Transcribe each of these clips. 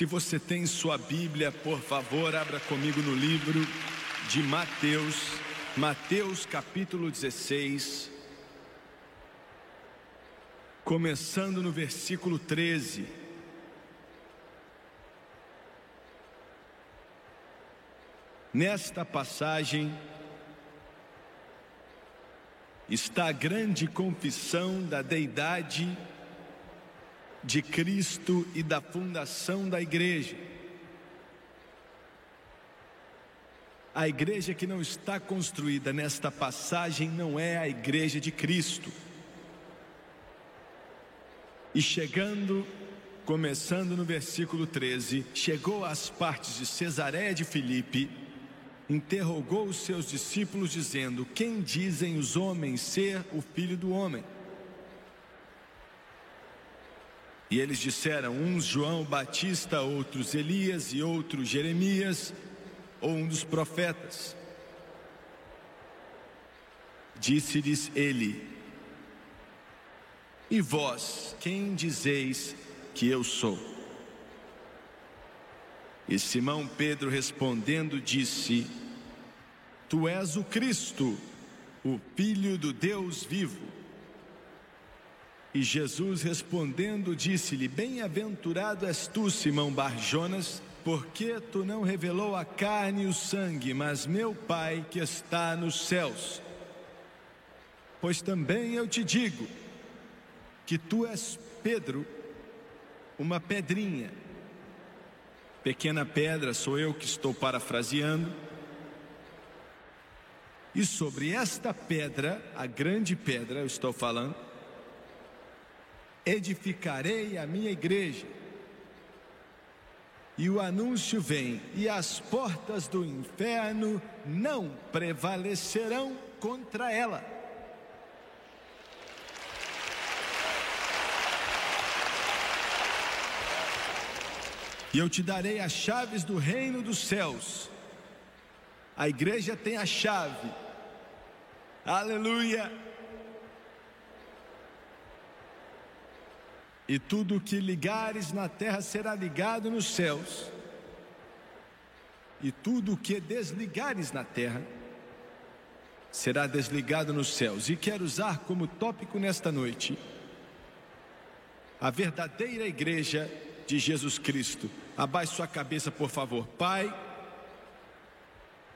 Se você tem sua Bíblia, por favor, abra comigo no livro de Mateus, Mateus capítulo 16, começando no versículo 13. Nesta passagem está a grande confissão da deidade de Cristo e da fundação da igreja. A igreja que não está construída nesta passagem não é a igreja de Cristo. E chegando, começando no versículo 13, chegou às partes de Cesareia de Filipe, interrogou os seus discípulos, dizendo: Quem dizem os homens ser o filho do homem? E eles disseram: uns João Batista, outros Elias e outros Jeremias, ou um dos profetas. Disse-lhes ele: E vós, quem dizeis que eu sou? E Simão Pedro respondendo disse: Tu és o Cristo, o Filho do Deus vivo. E Jesus respondendo disse-lhe: Bem-aventurado és tu, Simão Barjonas, porque tu não revelou a carne e o sangue, mas meu Pai que está nos céus. Pois também eu te digo que tu és Pedro, uma pedrinha. Pequena pedra, sou eu que estou parafraseando. E sobre esta pedra, a grande pedra, eu estou falando, edificarei a minha igreja. E o anúncio vem, e as portas do inferno não prevalecerão contra ela. E eu te darei as chaves do reino dos céus. A igreja tem a chave. Aleluia. E tudo o que ligares na terra será ligado nos céus, e tudo o que desligares na terra será desligado nos céus. E quero usar como tópico nesta noite a verdadeira igreja de Jesus Cristo. Abaixe sua cabeça, por favor. Pai,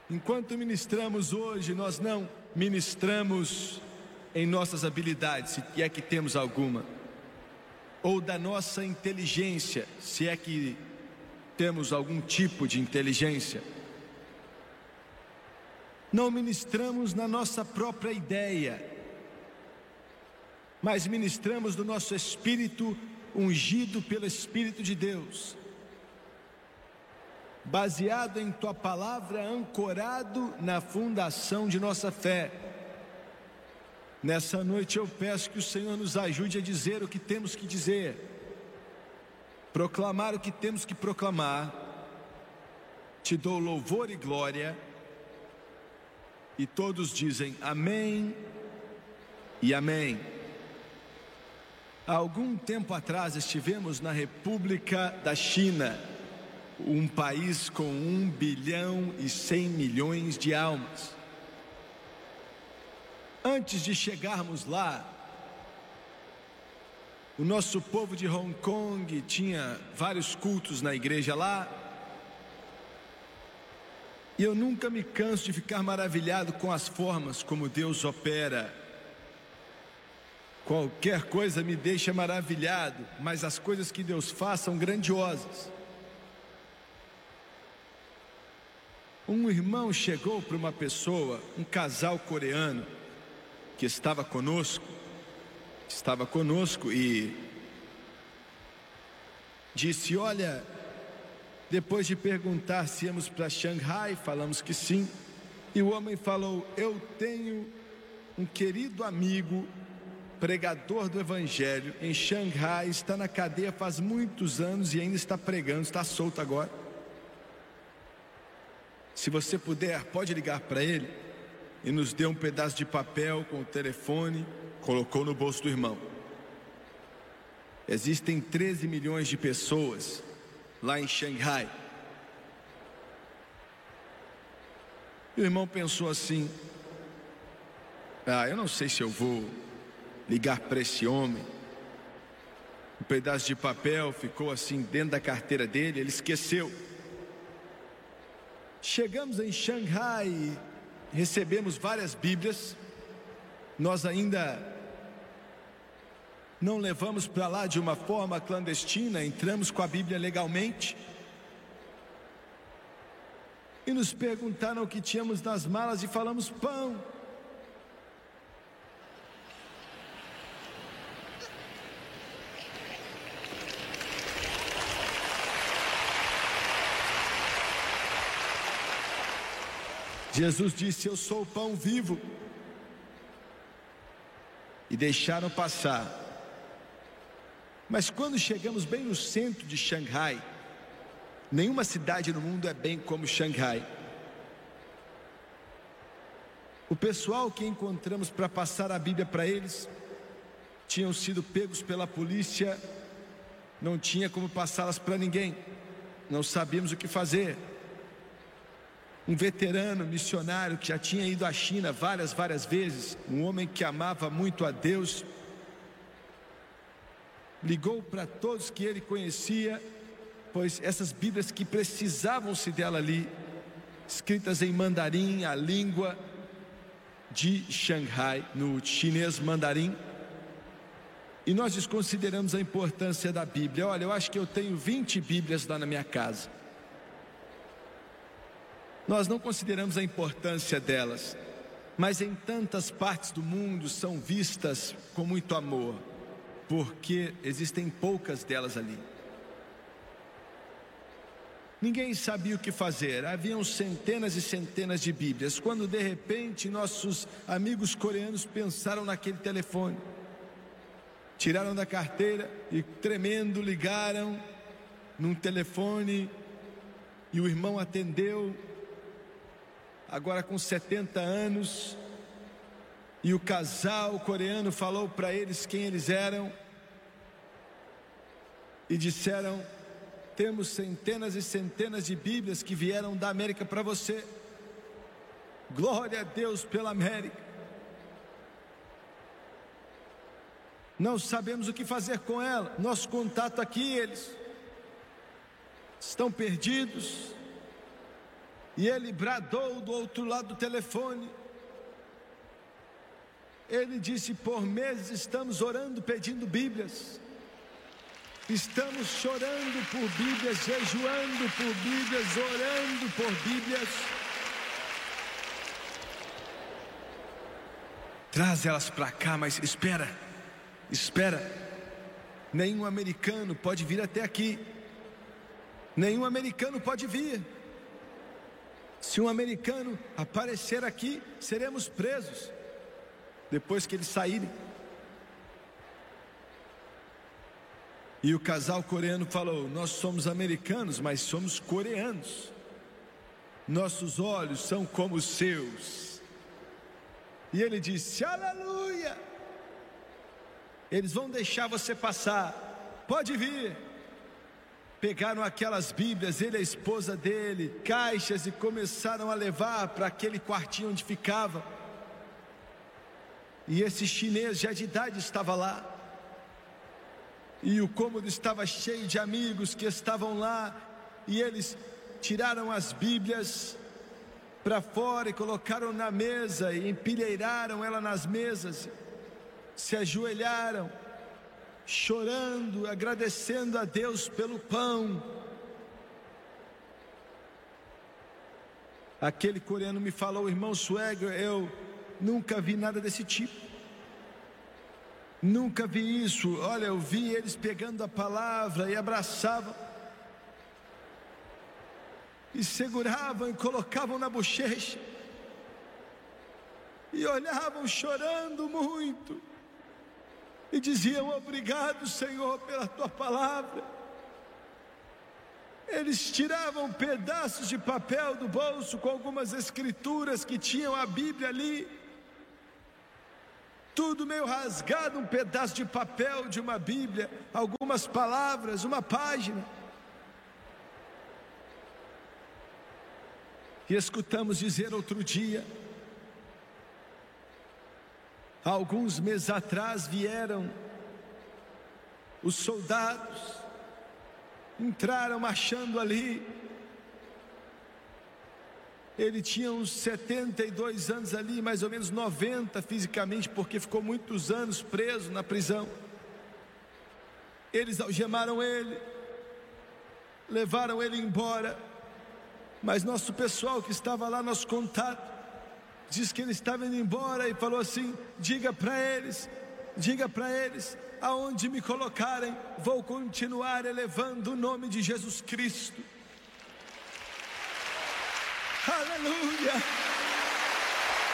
enquanto ministramos hoje, nós não ministramos em nossas habilidades, se é que temos alguma ou da nossa inteligência, se é que temos algum tipo de inteligência. Não ministramos na nossa própria ideia, mas ministramos do nosso espírito ungido pelo Espírito de Deus, baseado em tua palavra, ancorado na fundação de nossa fé Nessa noite eu peço que o Senhor nos ajude a dizer o que temos que dizer, proclamar o que temos que proclamar. Te dou louvor e glória. E todos dizem amém e amém. Há algum tempo atrás estivemos na República da China, um país com um bilhão e cem milhões de almas. Antes de chegarmos lá, o nosso povo de Hong Kong tinha vários cultos na igreja lá. E eu nunca me canso de ficar maravilhado com as formas como Deus opera. Qualquer coisa me deixa maravilhado, mas as coisas que Deus faz são grandiosas. Um irmão chegou para uma pessoa, um casal coreano, que estava conosco, estava conosco e disse: Olha, depois de perguntar se íamos para Xangai, falamos que sim, e o homem falou: Eu tenho um querido amigo, pregador do Evangelho, em Xangai, está na cadeia faz muitos anos e ainda está pregando, está solto agora. Se você puder, pode ligar para ele e nos deu um pedaço de papel com o telefone, colocou no bolso do irmão. Existem 13 milhões de pessoas lá em Xangai. E o irmão pensou assim: Ah, eu não sei se eu vou ligar para esse homem. Um pedaço de papel ficou assim dentro da carteira dele, ele esqueceu. Chegamos em Xangai, recebemos várias Bíblias. Nós ainda não levamos para lá de uma forma clandestina, entramos com a Bíblia legalmente. E nos perguntaram o que tínhamos nas malas e falamos pão. Jesus disse: Eu sou o pão vivo. E deixaram passar. Mas quando chegamos bem no centro de Xangai, nenhuma cidade no mundo é bem como Xangai. O pessoal que encontramos para passar a Bíblia para eles tinham sido pegos pela polícia, não tinha como passá-las para ninguém, não sabíamos o que fazer um veterano missionário que já tinha ido à China várias, várias vezes, um homem que amava muito a Deus, ligou para todos que ele conhecia, pois essas Bíblias que precisavam-se dela ali, escritas em mandarim, a língua de Xangai, no chinês mandarim, e nós desconsideramos a importância da Bíblia. Olha, eu acho que eu tenho 20 Bíblias lá na minha casa. Nós não consideramos a importância delas, mas em tantas partes do mundo são vistas com muito amor, porque existem poucas delas ali. Ninguém sabia o que fazer, haviam centenas e centenas de Bíblias, quando de repente nossos amigos coreanos pensaram naquele telefone, tiraram da carteira e tremendo ligaram num telefone e o irmão atendeu agora com 70 anos, e o casal coreano falou para eles quem eles eram e disseram: temos centenas e centenas de Bíblias que vieram da América para você. Glória a Deus pela América. Não sabemos o que fazer com ela. Nosso contato aqui, eles estão perdidos. E ele bradou do outro lado do telefone. Ele disse: Por meses estamos orando, pedindo Bíblias. Estamos chorando por Bíblias, jejuando por Bíblias, orando por Bíblias. Traz elas para cá, mas espera, espera. Nenhum americano pode vir até aqui. Nenhum americano pode vir. Se um americano aparecer aqui, seremos presos. Depois que eles saírem. E o casal coreano falou: Nós somos americanos, mas somos coreanos. Nossos olhos são como os seus. E ele disse: Aleluia! Eles vão deixar você passar. Pode vir pegaram aquelas Bíblias, ele e a esposa dele, caixas e começaram a levar para aquele quartinho onde ficava. E esse chinês já de idade estava lá. E o cômodo estava cheio de amigos que estavam lá, e eles tiraram as Bíblias para fora e colocaram na mesa e empilheiraram ela nas mesas, se ajoelharam chorando, agradecendo a Deus pelo pão. Aquele coreano me falou, irmão Swagger, eu nunca vi nada desse tipo. Nunca vi isso. Olha, eu vi eles pegando a palavra e abraçavam. E seguravam e colocavam na bochecha. E olhavam chorando muito e diziam: Obrigado, Senhor, pela tua palavra. Eles tiravam pedaços de papel do bolso com algumas escrituras que tinham a Bíblia ali. Tudo meio rasgado, um pedaço de papel de uma Bíblia, algumas palavras, uma página. E escutamos dizer outro dia: alguns meses atrás vieram os soldados, entraram marchando ali. Ele tinha uns 72 anos ali, mais ou menos 90 fisicamente, porque ficou muitos anos preso na prisão. Eles algemaram ele, levaram ele embora. Mas nosso pessoal que estava lá, nosso contato, diz que ele estava indo embora e falou assim: diga para eles, diga para eles, aonde me colocarem, vou continuar elevando o nome de Jesus Cristo. Aleluia!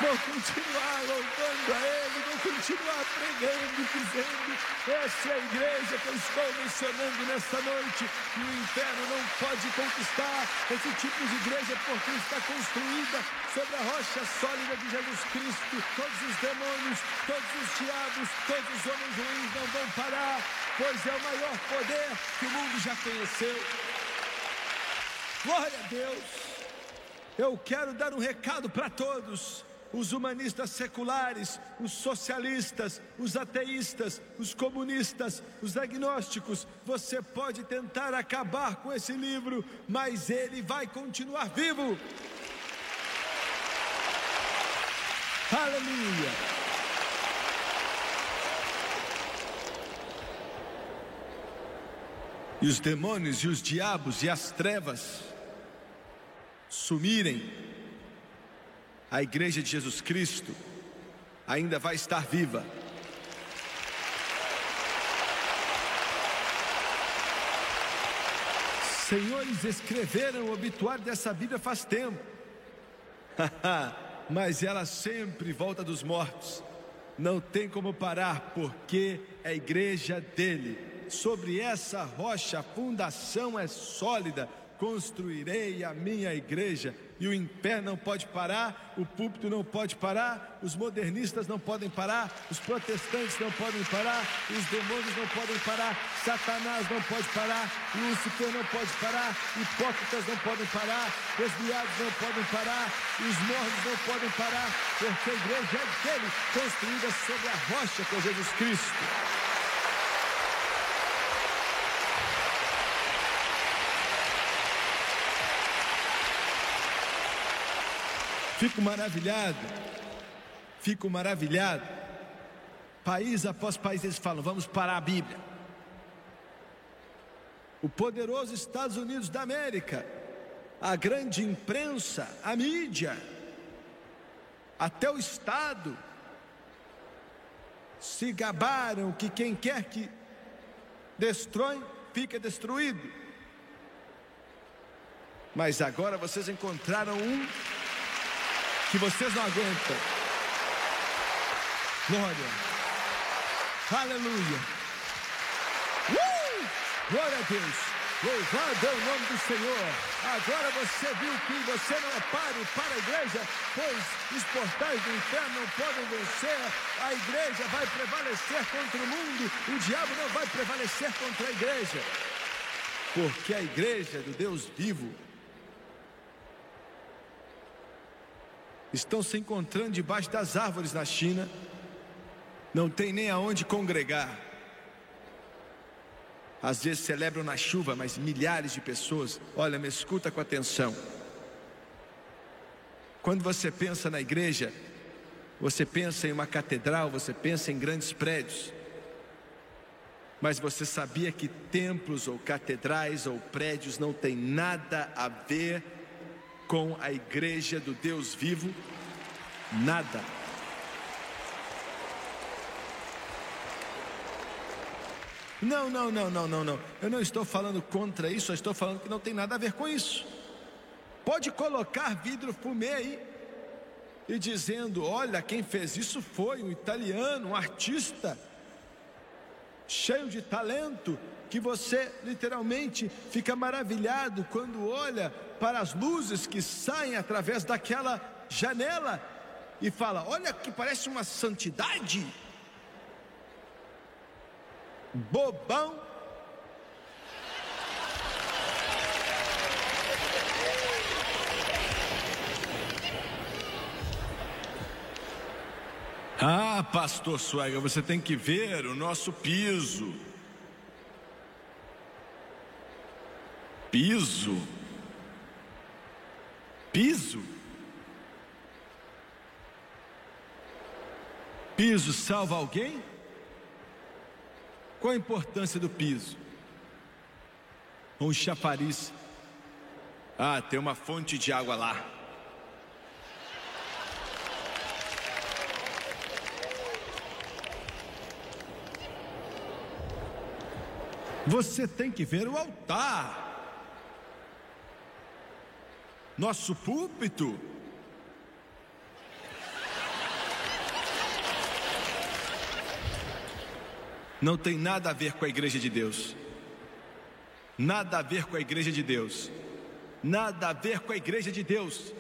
Vou continuar louvando a Ele, vou continuar pregando, dizendo: essa é a igreja que eu estou mencionando nesta noite. E o inferno não pode conquistar esse tipo de igreja porque está construída sobre a rocha sólida de Jesus Cristo. Todos os demônios, todos os diabos, todos os homens ruins não vão parar, pois é o maior poder que o mundo já conheceu. Glória a Deus. Eu quero dar um recado para todos os humanistas seculares, os socialistas, os ateístas, os comunistas, os agnósticos. Você pode tentar acabar com esse livro, mas ele vai continuar vivo. Aleluia. E os demônios e os diabos e as trevas sumirem a igreja de Jesus Cristo ainda vai estar viva. Senhores escreveram o obituário dessa Bíblia faz tempo, mas ela sempre volta dos mortos. Não tem como parar, porque é a igreja dele. Sobre essa rocha, a fundação é sólida. Construirei a minha igreja e o impé não pode parar, o púlpito não pode parar, os modernistas não podem parar, os protestantes não podem parar, os demônios não podem parar, Satanás não pode parar, Lúcifer não pode parar, hipócritas não podem parar, desviados não podem parar, os mortos não podem parar, porque a igreja é dele, construída sobre a rocha é Jesus Cristo. Fico maravilhado, fico maravilhado. País após país eles falam: vamos parar a Bíblia. O poderoso Estados Unidos da América, a grande imprensa, a mídia, até o Estado, se gabaram que quem quer que destrói, fica destruído. Mas agora vocês encontraram um que vocês não aguentam. Glória. Aleluia. Uh! Glória a Deus. Louvado é o nome do Senhor. Agora você viu que você não é páreo para a igreja, pois os portais do inferno não podem vencer. A igreja vai prevalecer contra o mundo. O diabo não vai prevalecer contra a igreja. Porque a igreja do Deus vivo estão se encontrando debaixo das árvores na China, não tem nem aonde congregar. Às vezes celebram na chuva, mas milhares de pessoas, olha, me escuta com atenção. Quando você pensa na igreja, você pensa em uma catedral, você pensa em grandes prédios. Mas você sabia que templos ou catedrais ou prédios não têm nada a ver com a igreja do Deus vivo? Nada. Não, não, não, não, não, não. Eu não estou falando contra isso, eu estou falando que não tem nada a ver com isso. Pode colocar vidro fumê aí e dizendo: olha, quem fez isso foi um italiano, um artista, cheio de talento, que você literalmente fica maravilhado quando olha para as luzes que saem através daquela janela e fala: Olha que parece uma santidade. Bobão. Ah, pastor Suega, você tem que ver o nosso piso. Piso? Piso? Piso salva alguém? Qual a importância do piso? Um chafariz. Ah, tem uma fonte de água lá. Você tem que ver o altar. Nosso púlpito. Não tem nada a ver com a igreja de Deus. Nada a ver com a igreja de Deus. Nada a ver com a igreja de Deus.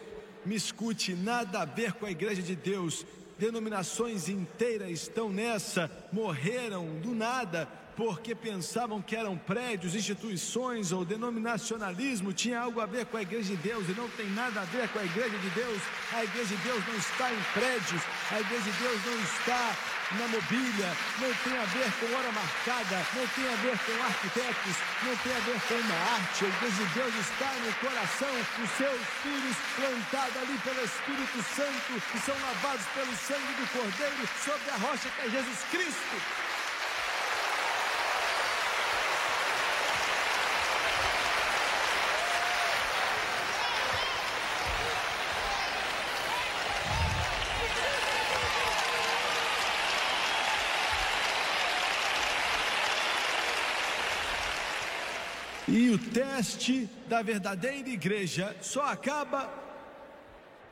Me escute, nada a ver com a igreja de Deus. Denominações inteiras estão nessa, morreram do nada, porque pensavam que eram prédios, instituições ou denominacionalismo, tinha algo a ver com a igreja de Deus e não tem nada a ver com a igreja de Deus. A igreja de Deus não está em prédios, a igreja de Deus não está na mobília, não tem a ver com hora marcada, não tem a ver com arquitetos, não tem a ver com uma arte. A igreja de Deus está no coração dos seus filhos, plantados ali pelo Espírito Santo, que são lavados pelo sangue do Cordeiro sobre a rocha que é Jesus Cristo. E o teste da verdadeira igreja só acaba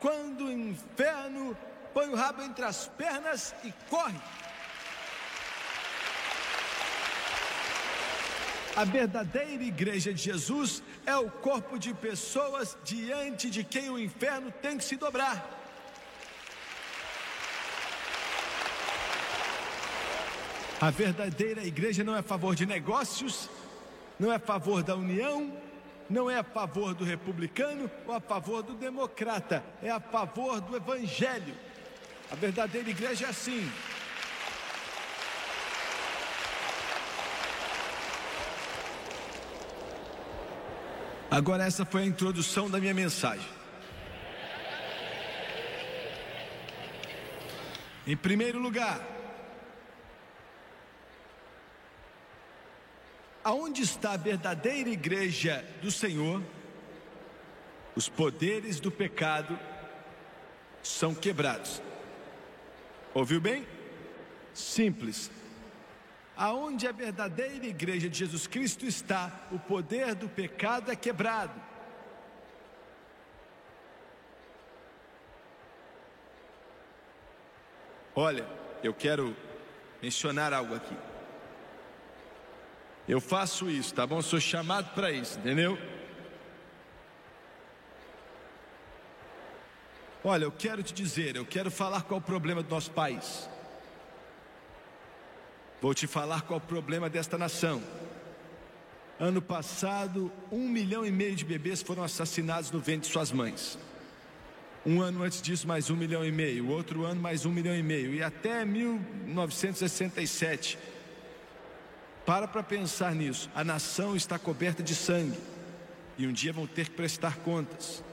quando o inferno põe o rabo entre as pernas e corre. A verdadeira igreja de Jesus é o corpo de pessoas diante de quem o inferno tem que se dobrar. A verdadeira igreja não é a favor de negócios, não é a favor da união, não é a favor do republicano ou a favor do democrata, é a favor do evangelho. A verdadeira igreja é assim. Agora, essa foi a introdução da minha mensagem. Em primeiro lugar, aonde está a verdadeira igreja do Senhor, os poderes do pecado são quebrados. Ouviu bem? Simples. Aonde a verdadeira igreja de Jesus Cristo está, o poder do pecado é quebrado. Olha, eu quero mencionar algo aqui. Eu faço isso, tá bom? sou chamado para isso, entendeu? Olha, eu quero te dizer, eu quero falar qual é o problema do nosso país. Vou te falar qual é o problema desta nação. Ano passado, um milhão e meio de bebês foram assassinados no ventre de suas mães. Um ano antes disso, mais um milhão e meio. Outro ano, mais um milhão e meio. E até 1967, para para pensar nisso. A nação está coberta de sangue. E um dia vão ter que prestar contas.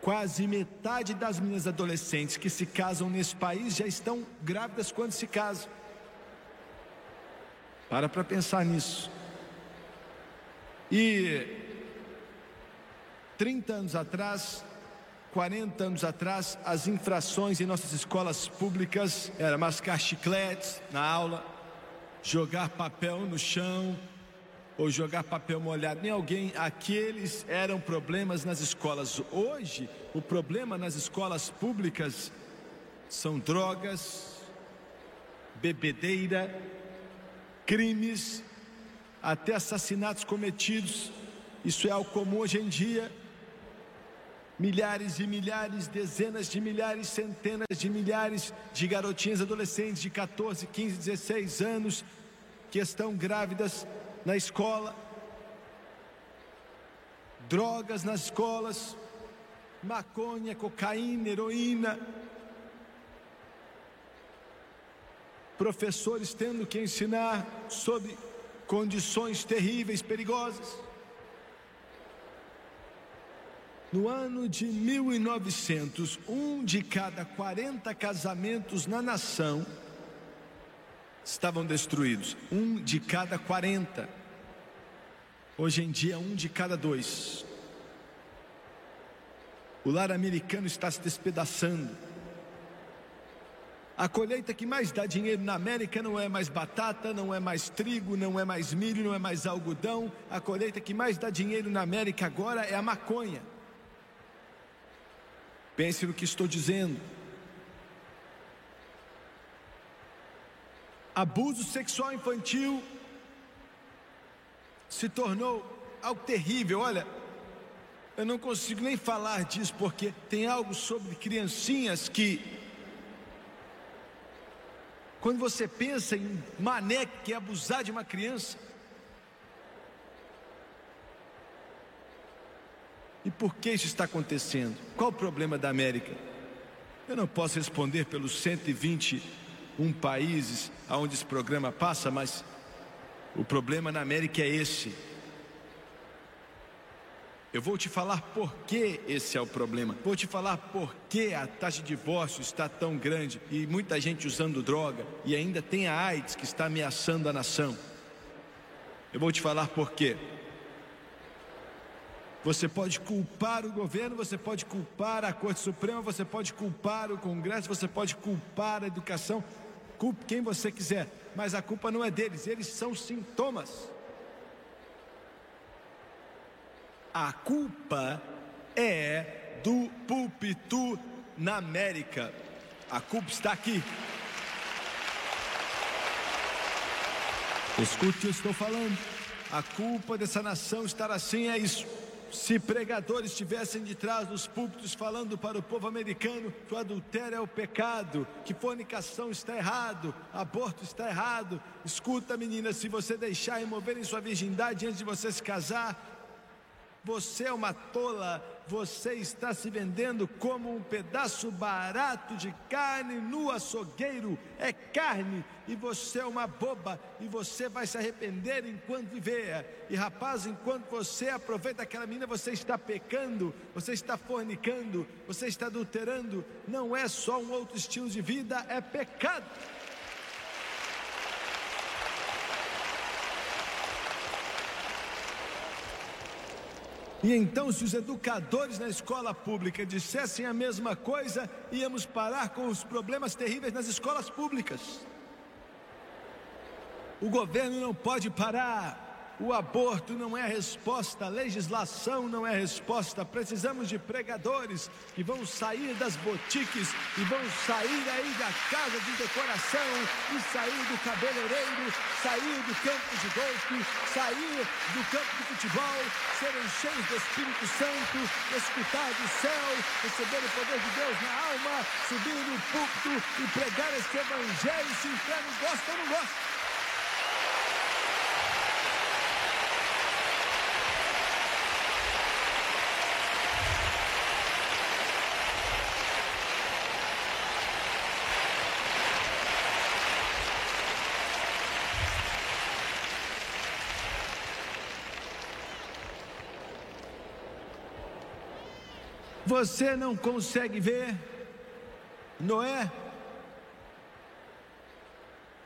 Quase metade das meninas adolescentes que se casam nesse país já estão grávidas quando se casam. Para para pensar nisso. E 30 anos atrás, 40 anos atrás, as infrações em nossas escolas públicas era mascar chicletes na aula, jogar papel no chão ou jogar papel molhado em alguém. Aqueles eram problemas nas escolas. Hoje, o problema nas escolas públicas são drogas, bebedeira, crimes, até assassinatos cometidos. Isso é algo comum hoje em dia milhares e milhares, dezenas de milhares, centenas de milhares de garotinhas adolescentes de 14, 15, 16 anos que estão grávidas na escola, drogas nas escolas, maconha, cocaína, heroína. Professores tendo que ensinar sobre condições terríveis, perigosas. No ano de 1900, um de cada 40 casamentos na nação estavam destruídos. Um de cada 40. Hoje em dia, um de cada dois. O lar americano está se despedaçando. A colheita que mais dá dinheiro na América não é mais batata, não é mais trigo, não é mais milho, não é mais algodão. A colheita que mais dá dinheiro na América agora é a maconha. Pense no que estou dizendo. Abuso sexual infantil se tornou algo terrível. Olha, eu não consigo nem falar disso porque tem algo sobre criancinhas que quando você pensa em mané que é abusar de uma criança, E por que isso está acontecendo? Qual o problema da América? Eu não posso responder pelos 121 países aonde esse programa passa, mas o problema na América é esse. Eu vou te falar por que esse é o problema. Vou te falar por que a taxa de divórcio está tão grande e muita gente usando droga e ainda tem a AIDS que está ameaçando a nação. Eu vou te falar por quê. Você pode culpar o governo, você pode culpar a Corte Suprema, você pode culpar o Congresso, você pode culpar a educação, culpe quem você quiser, mas a culpa não é deles, eles são sintomas. A culpa é do púlpito na América. A culpa está aqui. Escute o que eu estou falando. A culpa dessa nação estar assim é isso. Se pregadores estivessem de trás dos púlpitos falando para o povo americano que o adultério é o pecado, que fornicação está errado, aborto está errado, escuta menina, se você deixar em sua virgindade antes de você se casar, você é uma tola, você está se vendendo como um pedaço barato de carne no açougueiro. É carne e você é uma boba e você vai se arrepender enquanto viver. E rapaz, enquanto você aproveita aquela menina, você está pecando, você está fornicando, você está adulterando. Não é só um outro estilo de vida, é pecado. E então, se os educadores na escola pública dissessem a mesma coisa, íamos parar com os problemas terríveis nas escolas públicas. O governo não pode parar o aborto não é resposta, a legislação não é resposta. Precisamos de pregadores que vão sair das botiques e vão sair aí da casa de decoração e sair do cabeleireiro, sair do campo de golfe, sair do campo de futebol, serem cheios do Espírito Santo, escutar do céu, receber o poder de Deus na alma, subir no púlpito e pregar esse evangelho. Se o inferno gosta ou não gosta. Você não consegue ver Noé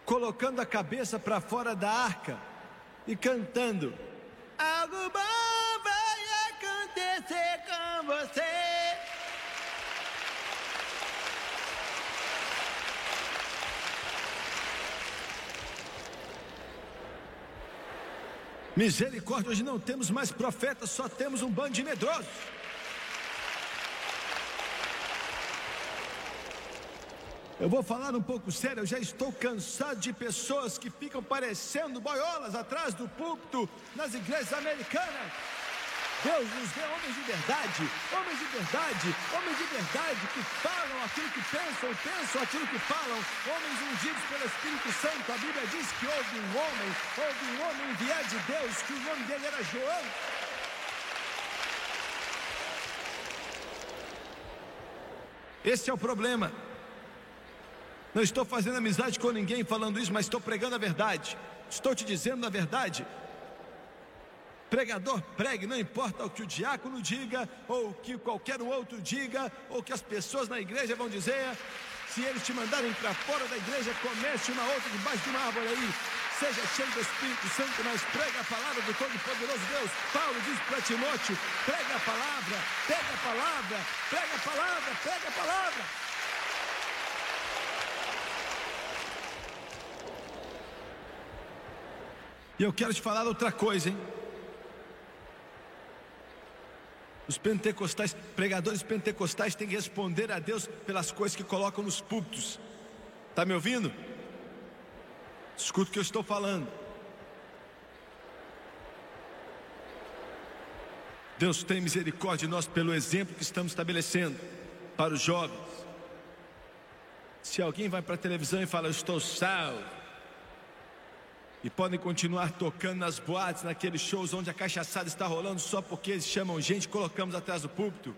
colocando a cabeça para fora da arca e cantando: Algo bom vai acontecer com você. Misericórdia, hoje não temos mais profetas, só temos um bando de medrosos. Eu vou falar um pouco sério, eu já estou cansado de pessoas que ficam parecendo boiolas atrás do púlpito nas igrejas americanas. Deus nos dê homens de verdade, homens de verdade, homens de verdade que falam aquilo que pensam, pensam aquilo que falam, homens ungidos pelo Espírito Santo. A Bíblia diz que houve um homem, houve um homem enviado de Deus, que o nome dele era João. Esse é o problema. Não estou fazendo amizade com ninguém falando isso, mas estou pregando a verdade. Estou te dizendo a verdade. Pregador, pregue, não importa o que o diácono diga, ou o que qualquer outro diga, ou o que as pessoas na igreja vão dizer. Se eles te mandarem para fora da igreja, comece uma outra debaixo de uma árvore aí. Seja cheio do Espírito Santo, mas prega a palavra do Todo-Poderoso Deus. Paulo diz para Timóteo: prega a palavra, pega a palavra, prega a palavra, prega a palavra. E eu quero te falar outra coisa, hein? Os pentecostais, pregadores pentecostais têm que responder a Deus pelas coisas que colocam nos púlpitos. Está me ouvindo? Escuta o que eu estou falando. Deus tem misericórdia de nós pelo exemplo que estamos estabelecendo para os jovens. Se alguém vai para a televisão e fala, eu estou salvo, e podem continuar tocando nas boates, naqueles shows onde a cachaçada está rolando só porque eles chamam gente colocamos atrás do púlpito.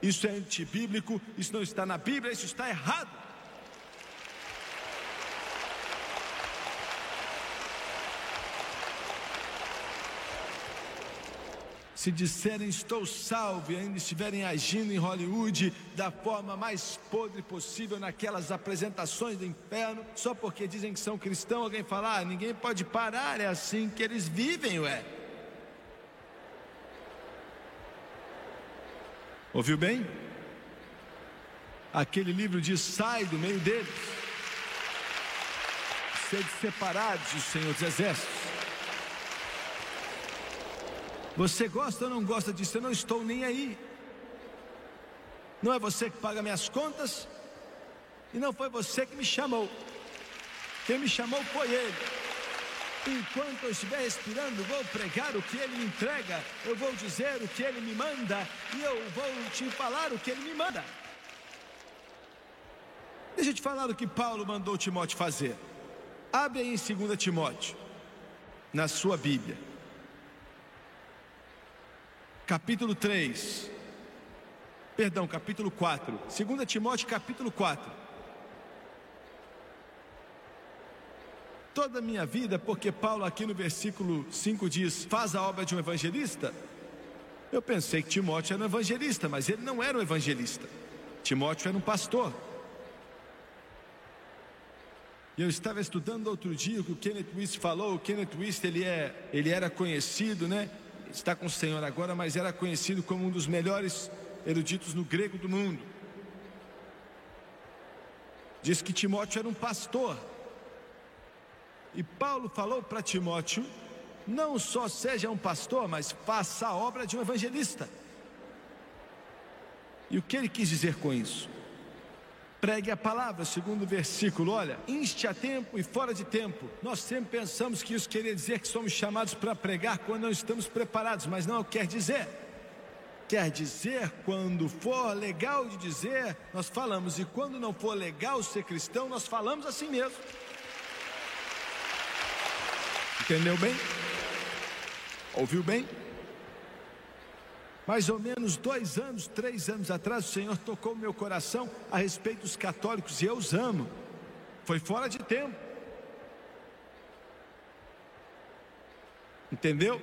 Isso é antibíblico, isso não está na Bíblia, isso está errado. Se disserem estou salvo e ainda estiverem agindo em Hollywood da forma mais podre possível naquelas apresentações do inferno, só porque dizem que são cristãos, alguém falar, ah, ninguém pode parar, é assim que eles vivem, ué. Ouviu bem? Aquele livro diz: sai do meio deles, sede separados, o Senhor dos Exércitos. Você gosta ou não gosta disso? Eu não estou nem aí. Não é você que paga minhas contas e não foi você que me chamou. Quem me chamou foi Ele. Enquanto eu estiver respirando, vou pregar o que Ele me entrega, eu vou dizer o que Ele me manda e eu vou te falar o que Ele me manda. Deixa eu te falar o que Paulo mandou Timóteo fazer. Abre aí em 2 Timóteo, na sua Bíblia capítulo 3. Perdão, capítulo 4. 2 Timóteo, capítulo 4. Toda a minha vida, porque Paulo aqui no versículo 5 diz: faz a obra de um evangelista. Eu pensei que Timóteo era um evangelista, mas ele não era um evangelista. Timóteo era um pastor. E eu estava estudando outro dia o que o Kenneth Wist falou. O Kenneth Wist ele, é, ele era conhecido, né? Está com o Senhor agora, mas era conhecido como um dos melhores eruditos no grego do mundo. Diz que Timóteo era um pastor. E Paulo falou para Timóteo: não só seja um pastor, mas faça a obra de um evangelista. E o que ele quis dizer com isso? Pregue a palavra, segundo o versículo. Olha, inste a tempo e fora de tempo. Nós sempre pensamos que isso queria dizer que somos chamados para pregar quando não estamos preparados, mas não quer dizer. Quer dizer, quando for legal de dizer, nós falamos, e quando não for legal ser cristão, nós falamos assim mesmo. Entendeu bem? Ouviu bem? Mais ou menos dois anos, três anos atrás, o Senhor tocou meu coração a respeito dos católicos e eu os amo. Foi fora de tempo. Entendeu?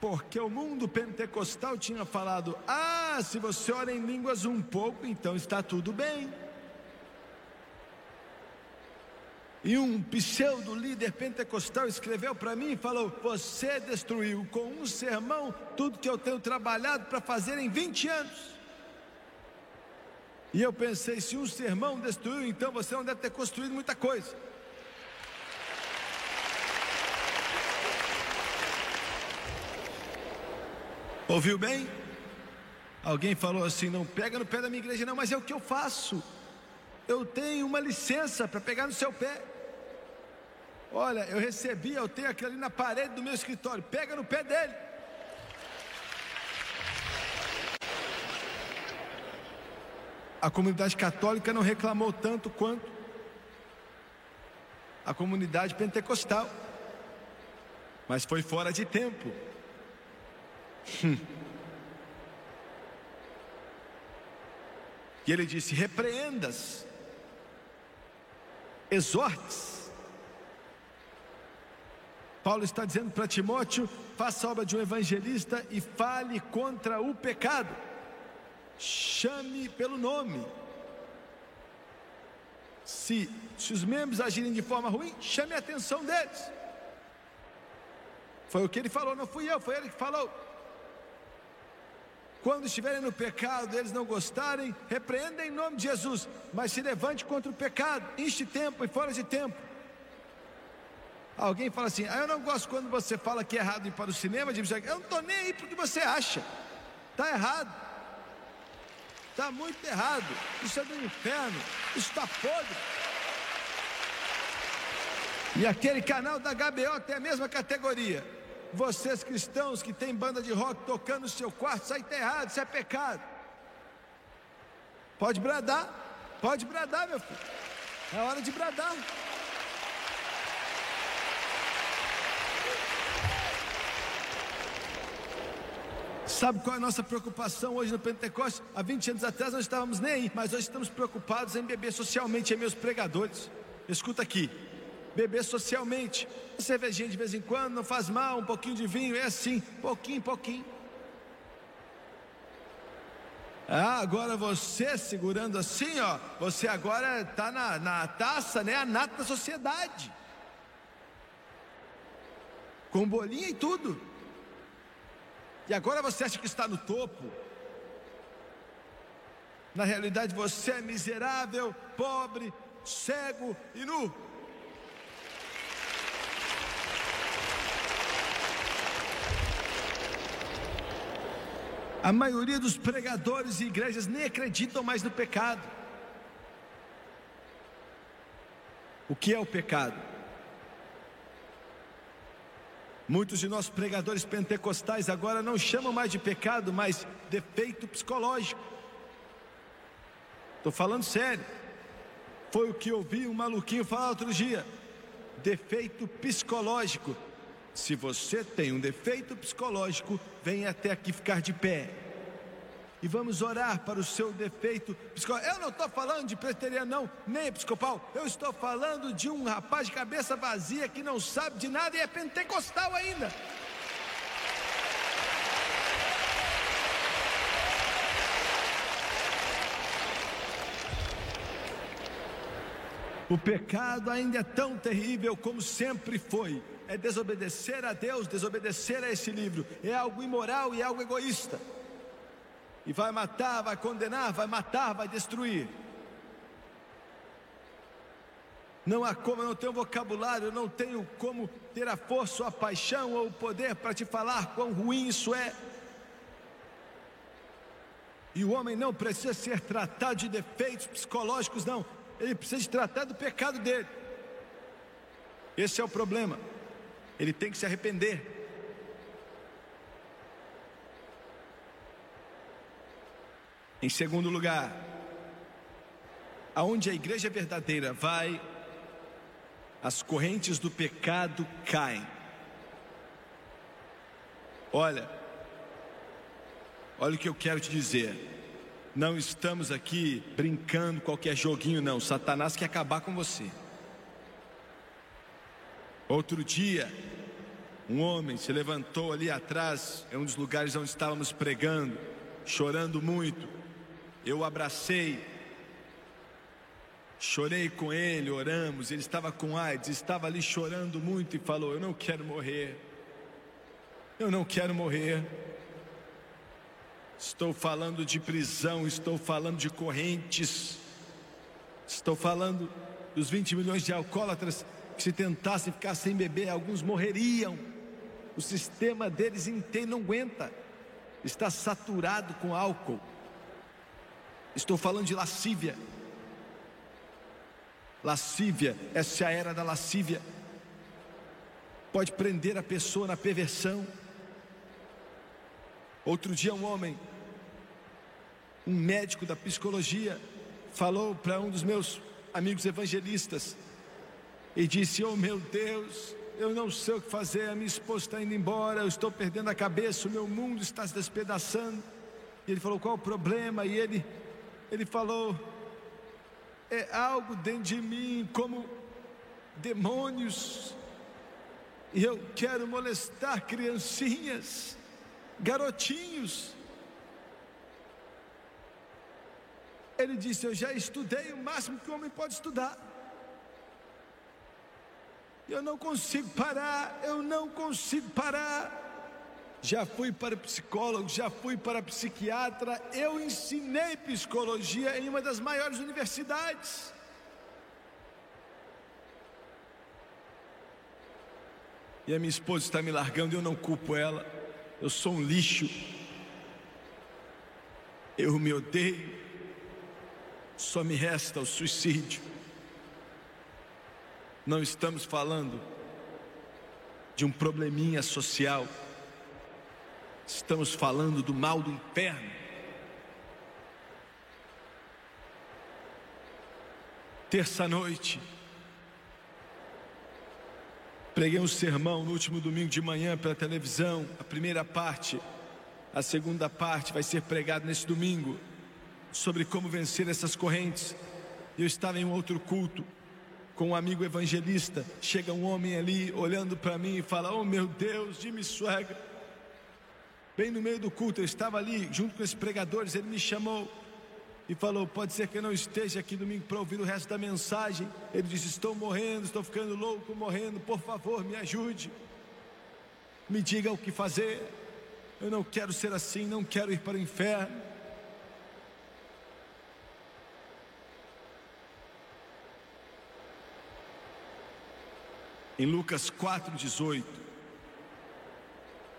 Porque o mundo pentecostal tinha falado: ah, se você ora em línguas um pouco, então está tudo bem. E um pseudo líder pentecostal escreveu para mim e falou: Você destruiu com um sermão tudo que eu tenho trabalhado para fazer em 20 anos. E eu pensei: se um sermão destruiu, então você não deve ter construído muita coisa. Ouviu bem? Alguém falou assim: não pega no pé da minha igreja, não, mas é o que eu faço. Eu tenho uma licença para pegar no seu pé. Olha, eu recebi, eu tenho aquele ali na parede do meu escritório. Pega no pé dele. A comunidade católica não reclamou tanto quanto a comunidade pentecostal. Mas foi fora de tempo. E ele disse: repreendas, exortes. Paulo está dizendo para Timóteo: faça a obra de um evangelista e fale contra o pecado. Chame pelo nome. Se, se os membros agirem de forma ruim, chame a atenção deles. Foi o que ele falou, não fui eu, foi ele que falou. Quando estiverem no pecado, eles não gostarem, repreenda em nome de Jesus, mas se levante contra o pecado, enche tempo e fora de tempo. Alguém fala assim: ah, Eu não gosto quando você fala que é errado ir para o cinema. Eu não estou nem aí porque você acha, está errado, está muito errado. Isso é do inferno, isso está podre. E aquele canal da HBO tem a mesma categoria. Vocês cristãos que tem banda de rock tocando no seu quarto, aí está errado, isso é pecado. Pode bradar, pode bradar, meu filho. É hora de bradar. Sabe qual é a nossa preocupação hoje no Pentecostes? Há 20 anos atrás nós estávamos nem aí, mas hoje estamos preocupados em beber socialmente em meus pregadores. Escuta aqui, beber socialmente. Cervejinha de vez em quando não faz mal, um pouquinho de vinho, é assim, pouquinho, pouquinho. Ah, agora você segurando assim, ó, você agora está na, na taça, né? A nata da sociedade. Com bolinha e tudo. E agora você acha que está no topo. Na realidade você é miserável, pobre, cego e nu. A maioria dos pregadores e igrejas nem acreditam mais no pecado. O que é o pecado? Muitos de nossos pregadores pentecostais agora não chamam mais de pecado, mas defeito psicológico. Estou falando sério. Foi o que ouvi um maluquinho falar outro dia. Defeito psicológico. Se você tem um defeito psicológico, venha até aqui ficar de pé. E vamos orar para o seu defeito psicológico. Eu não estou falando de preteriano, não, nem episcopal. Eu estou falando de um rapaz de cabeça vazia que não sabe de nada e é pentecostal ainda. O pecado ainda é tão terrível como sempre foi é desobedecer a Deus, desobedecer a esse livro, é algo imoral e algo egoísta. E vai matar, vai condenar, vai matar, vai destruir. Não há como, eu não tenho vocabulário, eu não tenho como ter a força, ou a paixão ou o poder para te falar quão ruim isso é. E o homem não precisa ser tratado de defeitos psicológicos, não. Ele precisa de tratar do pecado dele. Esse é o problema ele tem que se arrepender. Em segundo lugar, aonde a igreja verdadeira vai, as correntes do pecado caem. Olha, olha o que eu quero te dizer. Não estamos aqui brincando qualquer joguinho, não. Satanás quer acabar com você. Outro dia, um homem se levantou ali atrás, em um dos lugares onde estávamos pregando, chorando muito. Eu abracei, chorei com ele, oramos. Ele estava com AIDS, estava ali chorando muito e falou: Eu não quero morrer, eu não quero morrer. Estou falando de prisão, estou falando de correntes, estou falando dos 20 milhões de alcoólatras que se tentassem ficar sem beber, alguns morreriam. O sistema deles inteiro não aguenta, está saturado com álcool. Estou falando de lascívia. Lascívia, essa é a era da lascívia. Pode prender a pessoa na perversão. Outro dia, um homem, um médico da psicologia, falou para um dos meus amigos evangelistas: e disse: Oh meu Deus, eu não sei o que fazer, a minha esposa está indo embora, eu estou perdendo a cabeça, o meu mundo está se despedaçando. E ele falou: Qual o problema? E ele Ele falou: é algo dentro de mim como demônios, e eu quero molestar criancinhas, garotinhos. Ele disse: Eu já estudei o máximo que o homem pode estudar. Eu não consigo parar, eu não consigo parar. Já fui para psicólogo, já fui para psiquiatra, eu ensinei psicologia em uma das maiores universidades. E a minha esposa está me largando, eu não culpo ela. Eu sou um lixo. Eu me odeio. Só me resta o suicídio. Não estamos falando de um probleminha social. Estamos falando do mal do inferno. Terça-noite, preguei um sermão no último domingo de manhã pela televisão. A primeira parte, a segunda parte vai ser pregada nesse domingo sobre como vencer essas correntes. Eu estava em um outro culto com um amigo evangelista. Chega um homem ali olhando para mim e fala: Oh meu Deus, Jimmy Swagger. Bem no meio do culto, eu estava ali junto com esses pregadores. Ele me chamou e falou: Pode ser que eu não esteja aqui domingo para ouvir o resto da mensagem. Ele disse: Estou morrendo, estou ficando louco, morrendo. Por favor, me ajude. Me diga o que fazer. Eu não quero ser assim, não quero ir para o inferno. Em Lucas 4,18,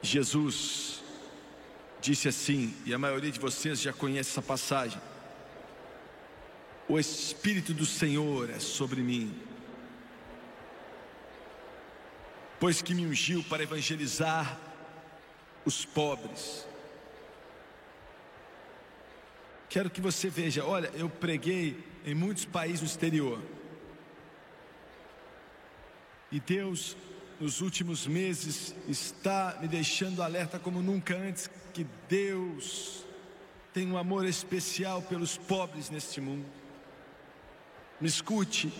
Jesus disse assim, e a maioria de vocês já conhece essa passagem: O Espírito do Senhor é sobre mim, pois que me ungiu para evangelizar os pobres. Quero que você veja, olha, eu preguei em muitos países no exterior. E Deus, nos últimos meses, está me deixando alerta como nunca antes que Deus tem um amor especial pelos pobres neste mundo. Me escute.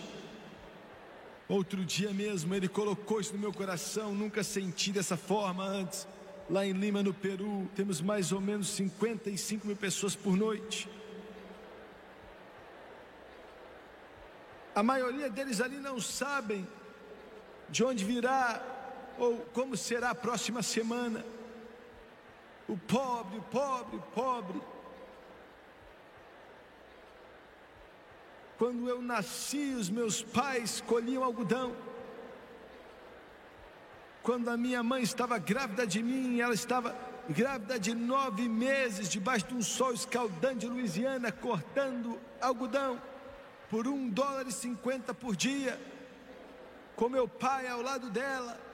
Outro dia mesmo ele colocou isso no meu coração, nunca senti dessa forma antes. Lá em Lima, no Peru, temos mais ou menos 55 mil pessoas por noite. A maioria deles ali não sabem de onde virá ou como será a próxima semana. O pobre, o pobre, o pobre. Quando eu nasci, os meus pais colhiam algodão. Quando a minha mãe estava grávida de mim, ela estava grávida de nove meses, debaixo de um sol escaldante de Louisiana, cortando algodão por um dólar e cinquenta por dia com meu pai ao lado dela.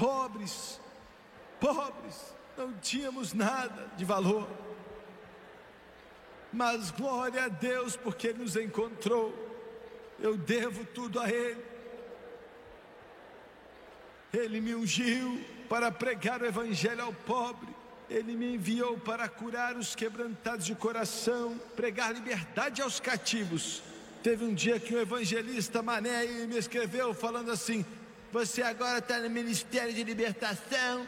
Pobres, pobres, não tínhamos nada de valor. Mas glória a Deus porque Ele nos encontrou. Eu devo tudo a Ele. Ele me ungiu para pregar o Evangelho ao pobre. Ele me enviou para curar os quebrantados de coração, pregar liberdade aos cativos Teve um dia que um evangelista Mané me escreveu falando assim: Você agora está no ministério de libertação.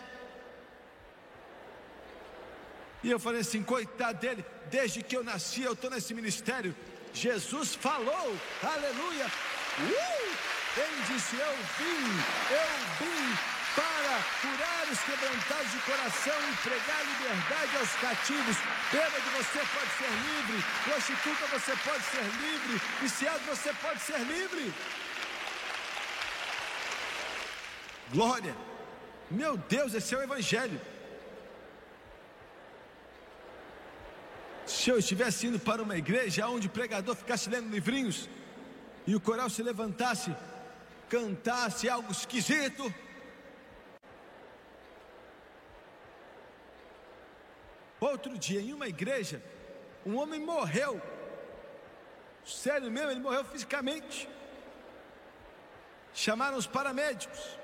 E eu falei assim: Coitado dele, desde que eu nasci eu estou nesse ministério. Jesus falou, aleluia. Uh! Ele disse: Eu vim, eu vim para curar os quebrantados de coração e pregar liberdade aos cativos. Bêbado você pode ser livre, prostituta você pode ser livre, viciado você pode ser livre. Glória! Meu Deus, esse é o Evangelho. Se eu estivesse indo para uma igreja onde o pregador ficasse lendo livrinhos e o coral se levantasse, cantasse algo esquisito, Outro dia, em uma igreja, um homem morreu. Sério mesmo, ele morreu fisicamente. Chamaram os paramédicos.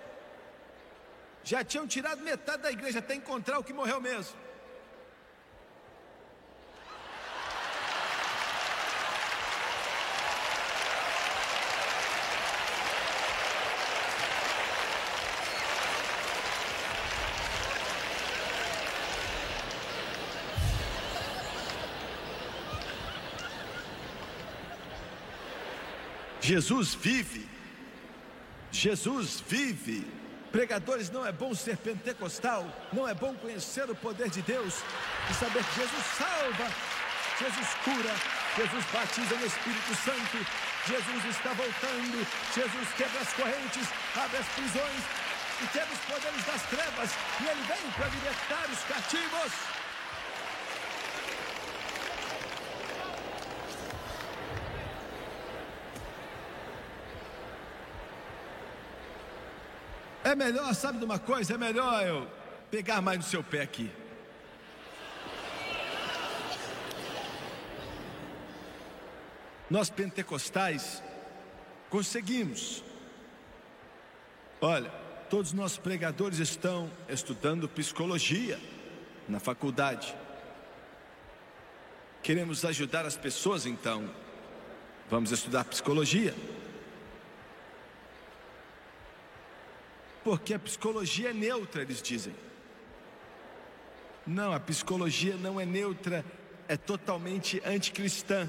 Já tinham tirado metade da igreja até encontrar o que morreu mesmo. Jesus vive. Jesus vive. Pregadores, não é bom ser pentecostal, não é bom conhecer o poder de Deus e saber que Jesus salva, Jesus cura, Jesus batiza no Espírito Santo, Jesus está voltando, Jesus quebra as correntes, abre as prisões e quebra os poderes das trevas, e Ele vem para libertar os cativos. É melhor, sabe de uma coisa? É melhor eu pegar mais no seu pé aqui. Nós pentecostais conseguimos. Olha, todos nós pregadores estão estudando psicologia na faculdade. Queremos ajudar as pessoas, então vamos estudar psicologia. Porque a psicologia é neutra, eles dizem. Não, a psicologia não é neutra, é totalmente anticristã.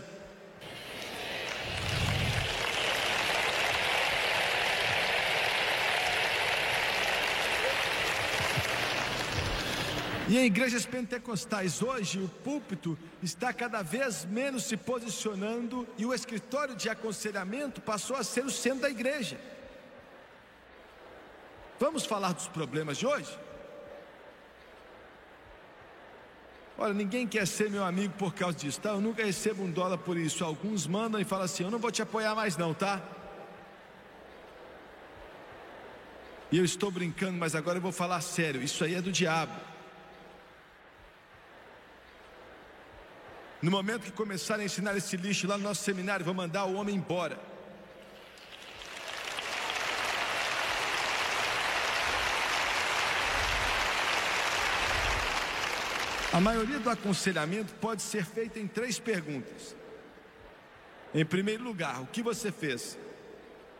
E em igrejas pentecostais hoje, o púlpito está cada vez menos se posicionando e o escritório de aconselhamento passou a ser o centro da igreja. Vamos falar dos problemas de hoje? Olha, ninguém quer ser meu amigo por causa disso, tá? Eu nunca recebo um dólar por isso. Alguns mandam e falam assim: eu não vou te apoiar mais, não, tá? E eu estou brincando, mas agora eu vou falar sério: isso aí é do diabo. No momento que começarem a ensinar esse lixo lá no nosso seminário, vou mandar o homem embora. A maioria do aconselhamento pode ser feita em três perguntas. Em primeiro lugar, o que você fez?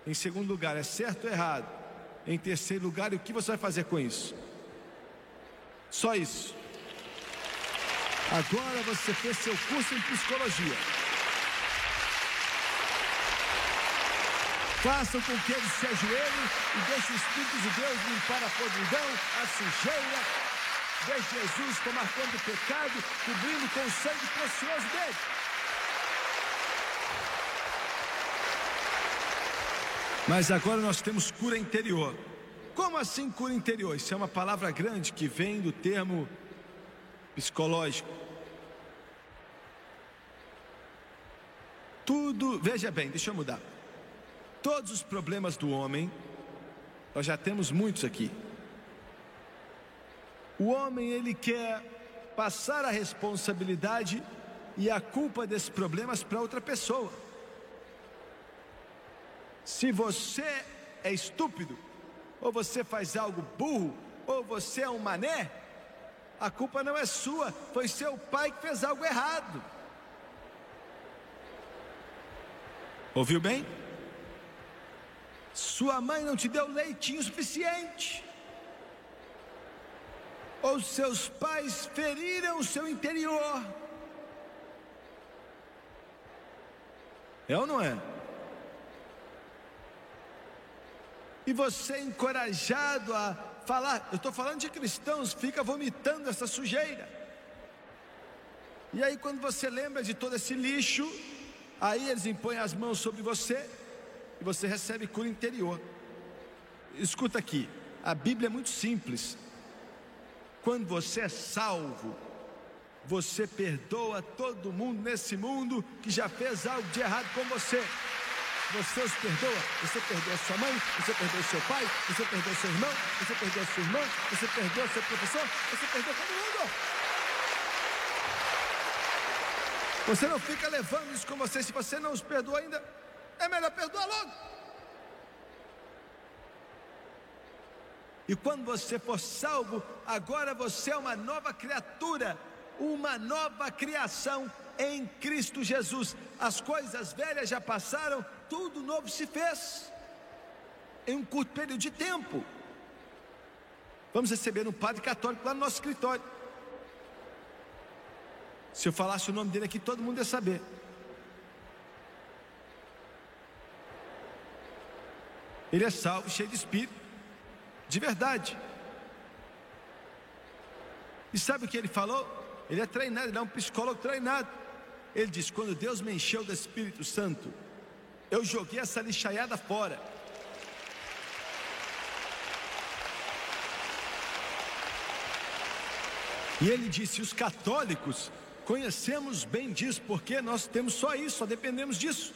Em segundo lugar, é certo ou errado? Em terceiro lugar, o que você vai fazer com isso? Só isso. Agora você fez seu curso em psicologia. Façam com que eles se ajoelhem e deixem o Espírito de Deus limpar a podridão, a sujeira, Deixe Jesus tomar conta do pecado, cobrindo com o sangue precioso dele. Mas agora nós temos cura interior. Como assim cura interior? Isso é uma palavra grande que vem do termo psicológico. Tudo, veja bem, deixa eu mudar. Todos os problemas do homem, nós já temos muitos aqui. O homem ele quer passar a responsabilidade e a culpa desses problemas para outra pessoa. Se você é estúpido, ou você faz algo burro, ou você é um mané, a culpa não é sua, foi seu pai que fez algo errado. Ouviu bem? Sua mãe não te deu leitinho suficiente ou seus pais feriram o seu interior. É ou não é? E você é encorajado a falar, eu estou falando de cristãos, fica vomitando essa sujeira. E aí, quando você lembra de todo esse lixo, aí eles impõem as mãos sobre você e você recebe cura interior. Escuta aqui, a Bíblia é muito simples. Quando você é salvo, você perdoa todo mundo nesse mundo que já fez algo de errado com você. Você os perdoa, você perdoa sua mãe, você perdoa seu pai, você perdoa seu irmão, você perdoa sua irmã, você perdoa seu professor, você perdoa todo mundo. Você não fica levando isso com você, se você não os perdoa ainda, é melhor perdoar logo. E quando você for salvo, agora você é uma nova criatura, uma nova criação em Cristo Jesus. As coisas velhas já passaram, tudo novo se fez. Em um curto período de tempo. Vamos receber um padre católico lá no nosso escritório. Se eu falasse o nome dele aqui, todo mundo ia saber. Ele é salvo, cheio de espírito, de verdade. E sabe o que ele falou? Ele é treinado, ele é um psicólogo treinado. Ele diz: Quando Deus me encheu do Espírito Santo, eu joguei essa lixaiada fora. E ele disse: Os católicos conhecemos bem disso, porque nós temos só isso, só dependemos disso.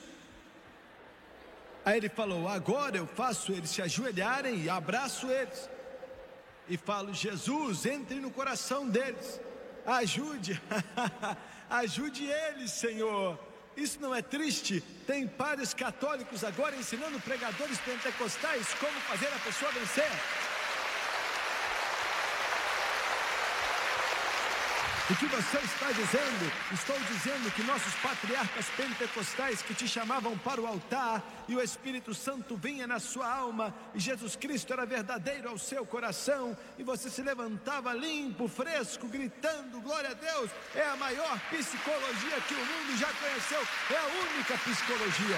Aí ele falou: Agora eu faço eles se ajoelharem e abraço eles. E falo: Jesus, entre no coração deles, ajude, ajude eles, Senhor. Isso não é triste? Tem padres católicos agora ensinando pregadores pentecostais como fazer a pessoa vencer. O que você está dizendo? Estou dizendo que nossos patriarcas pentecostais que te chamavam para o altar e o Espírito Santo vinha na sua alma e Jesus Cristo era verdadeiro ao seu coração e você se levantava limpo, fresco, gritando glória a Deus. É a maior psicologia que o mundo já conheceu, é a única psicologia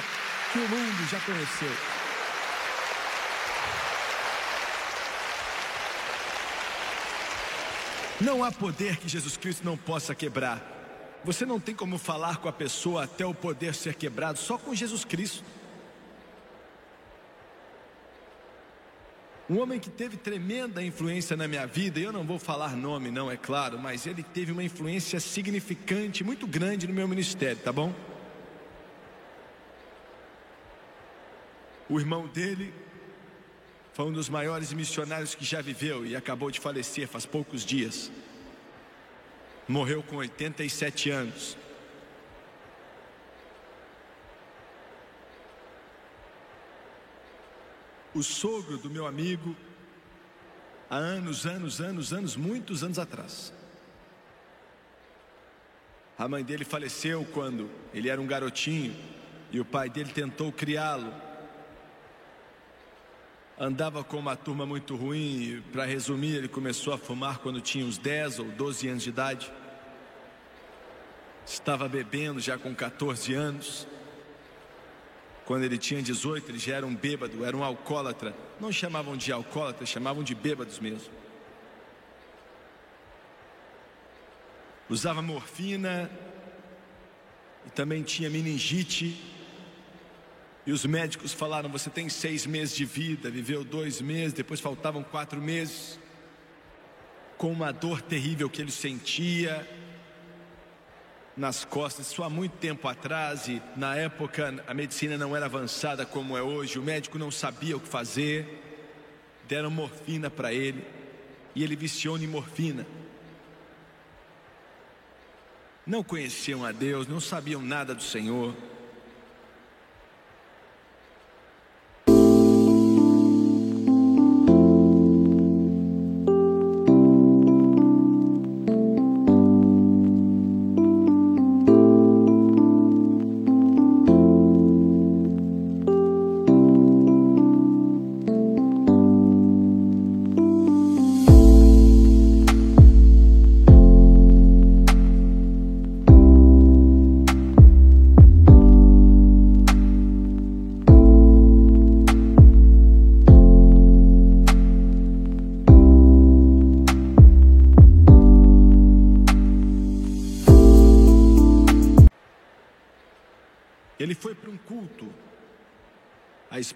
que o mundo já conheceu. Não há poder que Jesus Cristo não possa quebrar. Você não tem como falar com a pessoa até o poder ser quebrado, só com Jesus Cristo. Um homem que teve tremenda influência na minha vida, eu não vou falar nome, não, é claro, mas ele teve uma influência significante, muito grande no meu ministério, tá bom? O irmão dele foi um dos maiores missionários que já viveu e acabou de falecer faz poucos dias. Morreu com 87 anos. O sogro do meu amigo, há anos, anos, anos, anos, muitos anos atrás. A mãe dele faleceu quando ele era um garotinho e o pai dele tentou criá-lo andava com uma turma muito ruim, para resumir, ele começou a fumar quando tinha uns 10 ou 12 anos de idade. Estava bebendo já com 14 anos. Quando ele tinha 18, ele já era um bêbado, era um alcoólatra. Não chamavam de alcoólatra, chamavam de bêbados mesmo. Usava morfina e também tinha meningite e os médicos falaram: você tem seis meses de vida, viveu dois meses, depois faltavam quatro meses, com uma dor terrível que ele sentia nas costas, isso há muito tempo atrás, e na época a medicina não era avançada como é hoje, o médico não sabia o que fazer, deram morfina para ele, e ele viciou em morfina. Não conheciam a Deus, não sabiam nada do Senhor.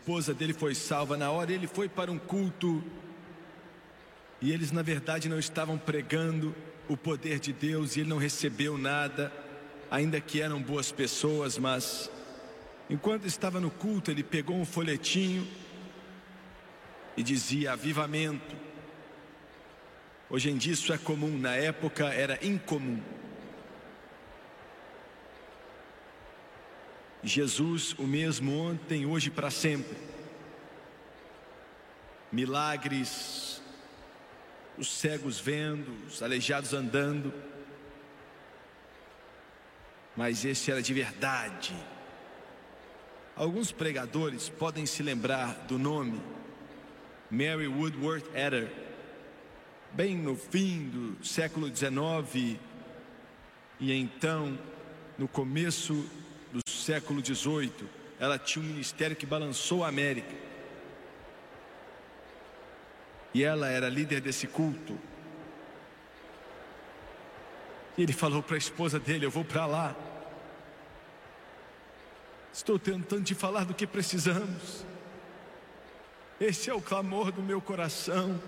Esposa dele foi salva na hora, ele foi para um culto e eles na verdade não estavam pregando o poder de Deus e ele não recebeu nada, ainda que eram boas pessoas, mas enquanto estava no culto, ele pegou um folhetinho e dizia avivamento. Hoje em dia isso é comum, na época era incomum. Jesus, o mesmo ontem, hoje para sempre. Milagres, os cegos vendo, os aleijados andando. Mas esse era de verdade. Alguns pregadores podem se lembrar do nome Mary Woodworth Etter, bem no fim do século XIX, e então, no começo do século XVIII, ela tinha um ministério que balançou a América. E ela era líder desse culto. E ele falou para a esposa dele: Eu vou para lá. Estou tentando te falar do que precisamos. Esse é o clamor do meu coração.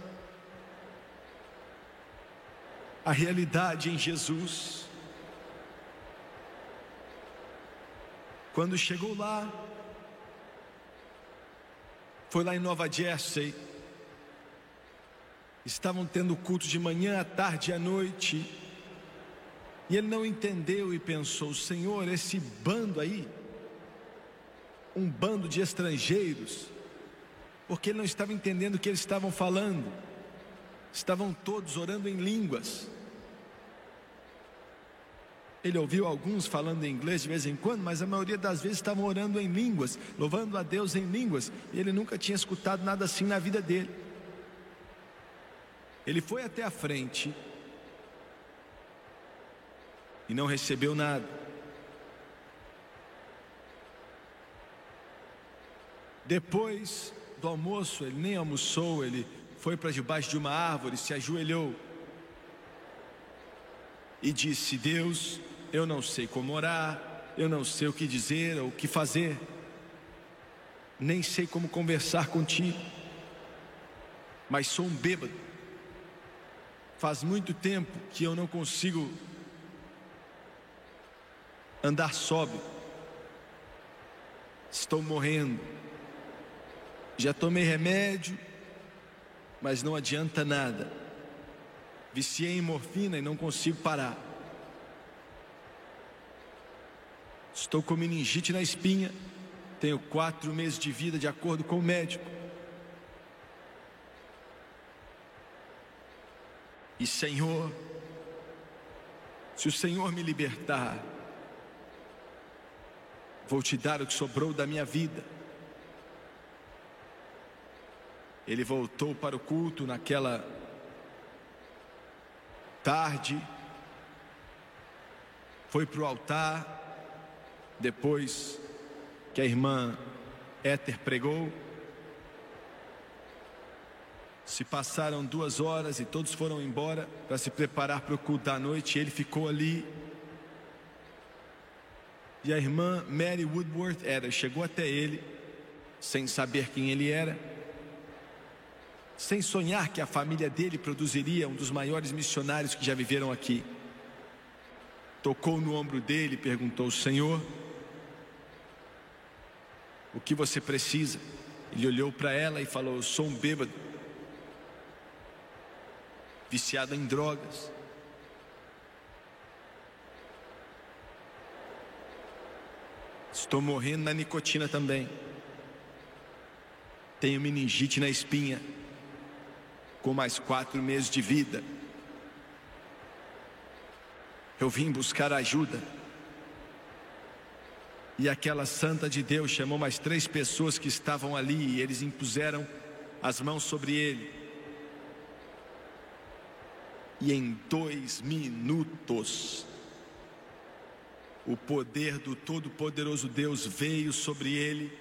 A realidade em Jesus. Quando chegou lá, foi lá em Nova Jersey. Estavam tendo culto de manhã, à tarde e à noite. E ele não entendeu e pensou: Senhor, esse bando aí, um bando de estrangeiros, porque ele não estava entendendo o que eles estavam falando. Estavam todos orando em línguas. Ele ouviu alguns falando em inglês de vez em quando, mas a maioria das vezes estavam orando em línguas, louvando a Deus em línguas, e ele nunca tinha escutado nada assim na vida dele. Ele foi até a frente e não recebeu nada. Depois do almoço, ele nem almoçou, ele foi para debaixo de uma árvore, se ajoelhou e disse: Deus, eu não sei como orar, eu não sei o que dizer ou o que fazer, nem sei como conversar contigo, mas sou um bêbado. Faz muito tempo que eu não consigo andar sóbrio. Estou morrendo. Já tomei remédio, mas não adianta nada. Viciei em morfina e não consigo parar. Estou com meningite na espinha. Tenho quatro meses de vida, de acordo com o médico. E Senhor, se o Senhor me libertar, vou te dar o que sobrou da minha vida. Ele voltou para o culto naquela tarde, foi para o altar, depois que a irmã Éter pregou. Se passaram duas horas e todos foram embora para se preparar para o culto da noite, ele ficou ali. E a irmã Mary Woodworth era, chegou até ele, sem saber quem ele era, sem sonhar que a família dele produziria um dos maiores missionários que já viveram aqui. Tocou no ombro dele e perguntou: Senhor, o que você precisa? Ele olhou para ela e falou: Eu sou um bêbado, viciado em drogas. Estou morrendo na nicotina também. Tenho meningite na espinha, com mais quatro meses de vida. Eu vim buscar ajuda. E aquela santa de Deus chamou mais três pessoas que estavam ali e eles impuseram as mãos sobre ele. E em dois minutos, o poder do Todo-Poderoso Deus veio sobre ele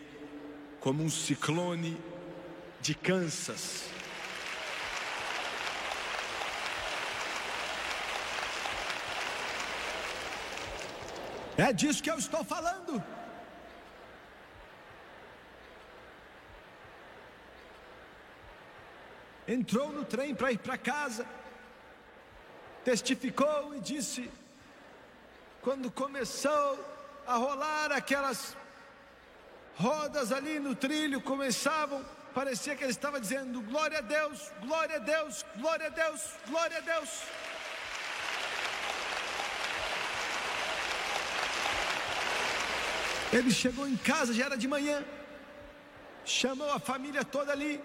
como um ciclone de Kansas. É disso que eu estou falando. Entrou no trem para ir para casa, testificou e disse: quando começou a rolar aquelas rodas ali no trilho, começavam, parecia que ele estava dizendo: glória a Deus, glória a Deus, glória a Deus, glória a Deus. Ele chegou em casa, já era de manhã, chamou a família toda ali.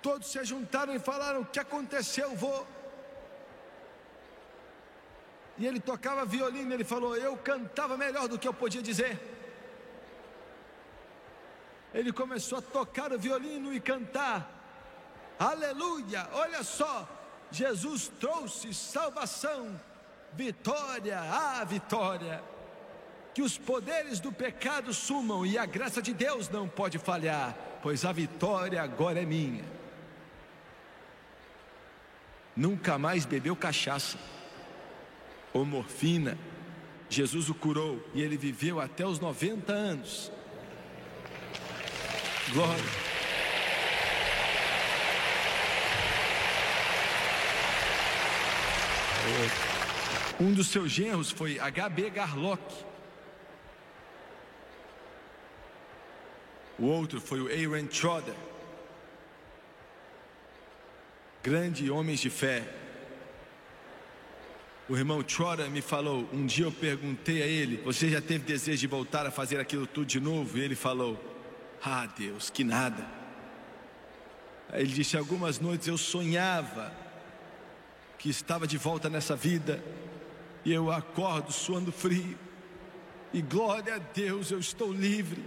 Todos se juntaram e falaram: O que aconteceu, vô? E ele tocava violino, ele falou: Eu cantava melhor do que eu podia dizer. Ele começou a tocar o violino e cantar. Aleluia! Olha só, Jesus trouxe salvação, vitória, a vitória. que os poderes do pecado sumam e a graça de Deus não pode falhar, pois a vitória agora é minha. Nunca mais bebeu cachaça ou morfina. Jesus o curou e ele viveu até os 90 anos. Glória. Um dos seus genros foi H.B. Garlock. O outro foi o Aaron Trotter. Grande homens de fé. O irmão Trotter me falou, um dia eu perguntei a ele, você já teve desejo de voltar a fazer aquilo tudo de novo? E ele falou, ah Deus, que nada. Aí ele disse, algumas noites eu sonhava que estava de volta nessa vida e eu acordo suando frio. E glória a Deus, eu estou livre.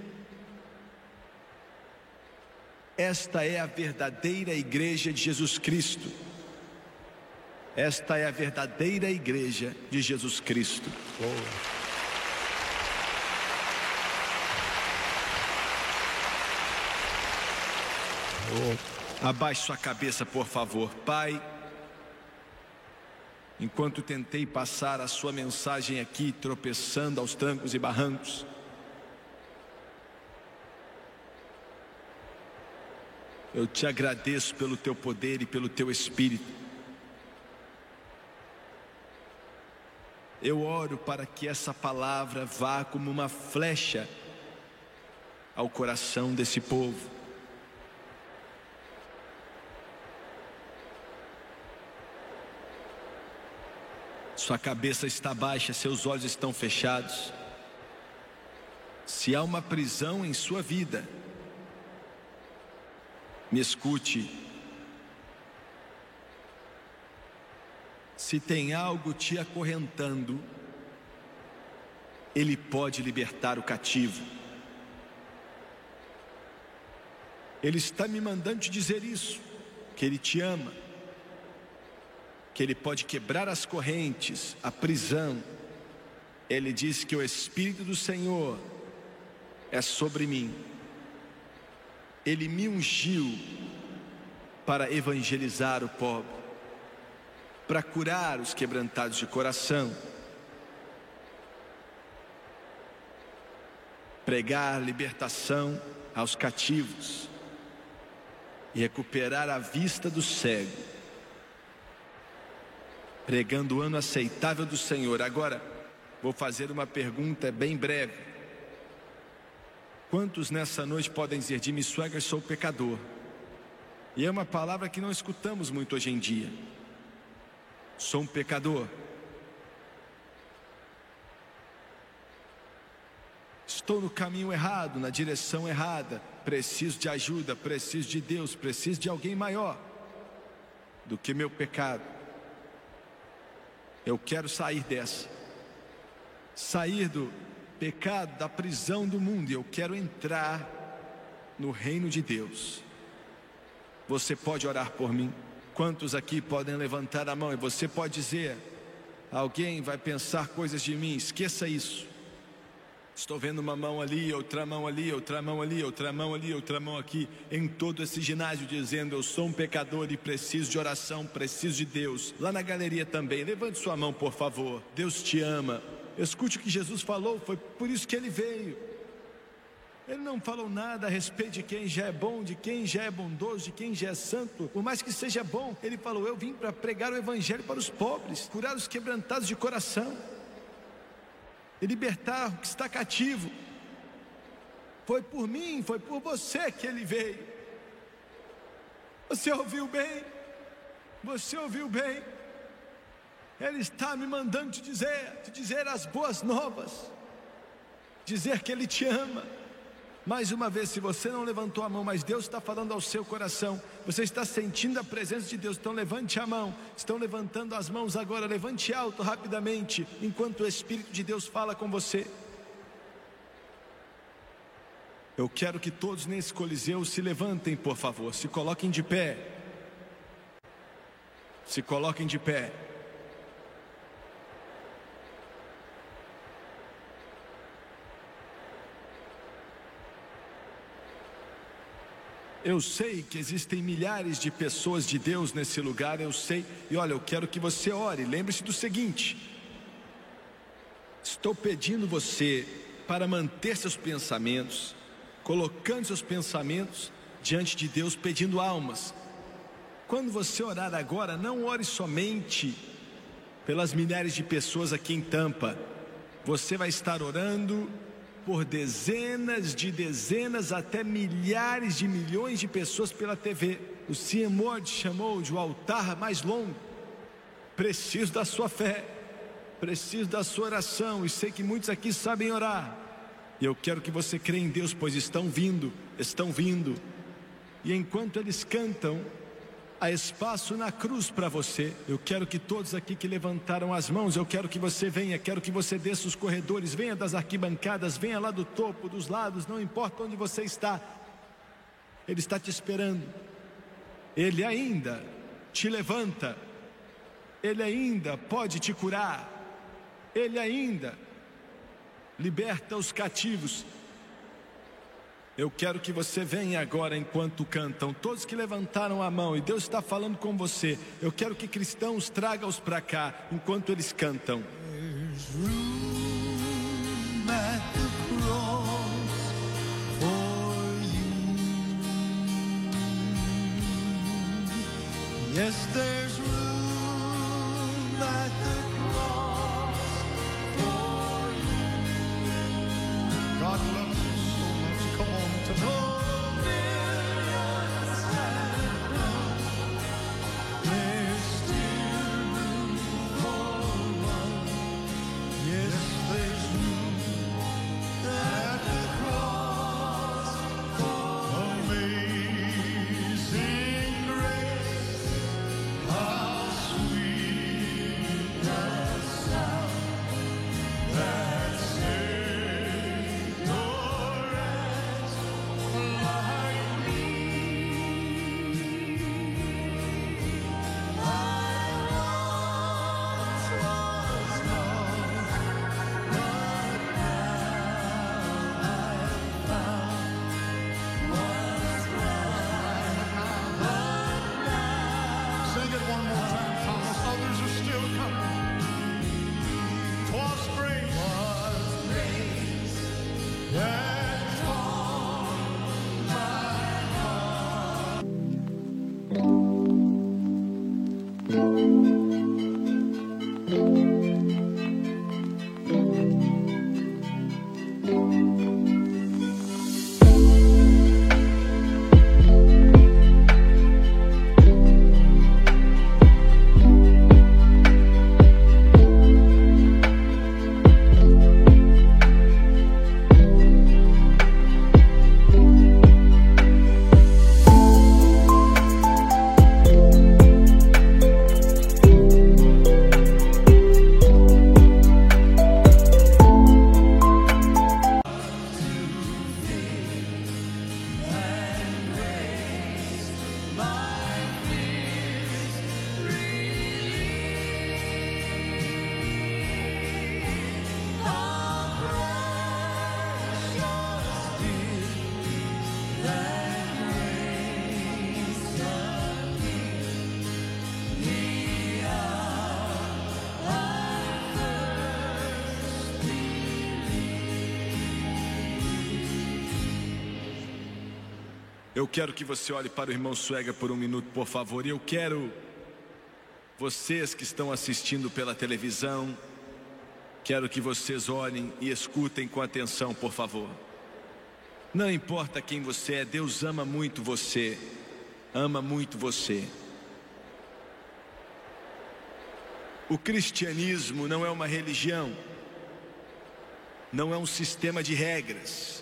Esta é a verdadeira igreja de Jesus Cristo. Esta é a verdadeira igreja de Jesus Cristo. Oh. Abaixe sua cabeça, por favor. Pai, enquanto tentei passar a sua mensagem aqui, tropeçando aos trancos e barrancos. Eu te agradeço pelo teu poder e pelo teu espírito. Eu oro para que essa palavra vá como uma flecha ao coração desse povo. Sua cabeça está baixa, seus olhos estão fechados. Se há uma prisão em sua vida, me escute. Se tem algo te acorrentando, Ele pode libertar o cativo. Ele está me mandando te dizer isso, que Ele te ama que ele pode quebrar as correntes, a prisão. Ele diz que o Espírito do Senhor é sobre mim. Ele me ungiu para evangelizar o pobre, para curar os quebrantados de coração, pregar libertação aos cativos e recuperar a vista do cego pregando o ano aceitável do Senhor. Agora, vou fazer uma pergunta bem breve. Quantos nessa noite podem dizer, Jimmy Swagger, sou pecador? E é uma palavra que não escutamos muito hoje em dia. Sou um pecador. Estou no caminho errado, na direção errada. Preciso de ajuda, preciso de Deus, preciso de alguém maior do que meu pecado. Eu quero sair dessa. Sair do pecado, da prisão do mundo. E eu quero entrar no reino de Deus. Você pode orar por mim? Quantos aqui podem levantar a mão e você pode dizer: Alguém vai pensar coisas de mim, esqueça isso. Estou vendo uma mão ali, outra mão ali, outra mão ali, outra mão ali, outra mão aqui, em todo esse ginásio, dizendo: Eu sou um pecador e preciso de oração, preciso de Deus. Lá na galeria também, levante sua mão, por favor. Deus te ama. Escute o que Jesus falou, foi por isso que ele veio. Ele não falou nada a respeito de quem já é bom, de quem já é bondoso, de quem já é santo, por mais que seja bom. Ele falou: Eu vim para pregar o Evangelho para os pobres, curar os quebrantados de coração e libertar o que está cativo. Foi por mim, foi por você que ele veio. Você ouviu bem? Você ouviu bem? Ele está me mandando te dizer, te dizer as boas novas, dizer que Ele te ama mais uma vez, se você não levantou a mão, mas Deus está falando ao seu coração, você está sentindo a presença de Deus, então levante a mão. Estão levantando as mãos agora, levante alto rapidamente, enquanto o Espírito de Deus fala com você. Eu quero que todos nesse coliseu se levantem, por favor, se coloquem de pé. Se coloquem de pé. Eu sei que existem milhares de pessoas de Deus nesse lugar, eu sei. E olha, eu quero que você ore. Lembre-se do seguinte: estou pedindo você para manter seus pensamentos, colocando seus pensamentos diante de Deus, pedindo almas. Quando você orar agora, não ore somente pelas milhares de pessoas aqui em Tampa. Você vai estar orando por dezenas de dezenas até milhares de milhões de pessoas pela TV. O. Ward chamou de o altar mais longo. Preciso da sua fé, preciso da sua oração, e sei que muitos aqui sabem orar. E eu quero que você crê em Deus, pois estão vindo, estão vindo. E enquanto eles cantam, há espaço na cruz para você. Eu quero que todos aqui que levantaram as mãos, eu quero que você venha, quero que você desça os corredores, venha das arquibancadas, venha lá do topo, dos lados, não importa onde você está. Ele está te esperando. Ele ainda te levanta. Ele ainda pode te curar. Ele ainda liberta os cativos. Eu quero que você venha agora enquanto cantam, todos que levantaram a mão e Deus está falando com você. Eu quero que cristãos tragam-os para cá enquanto eles cantam. Yes, there's room at the Eu quero que você olhe para o irmão Suega por um minuto, por favor. E eu quero vocês que estão assistindo pela televisão, quero que vocês olhem e escutem com atenção, por favor. Não importa quem você é, Deus ama muito você. Ama muito você. O cristianismo não é uma religião, não é um sistema de regras.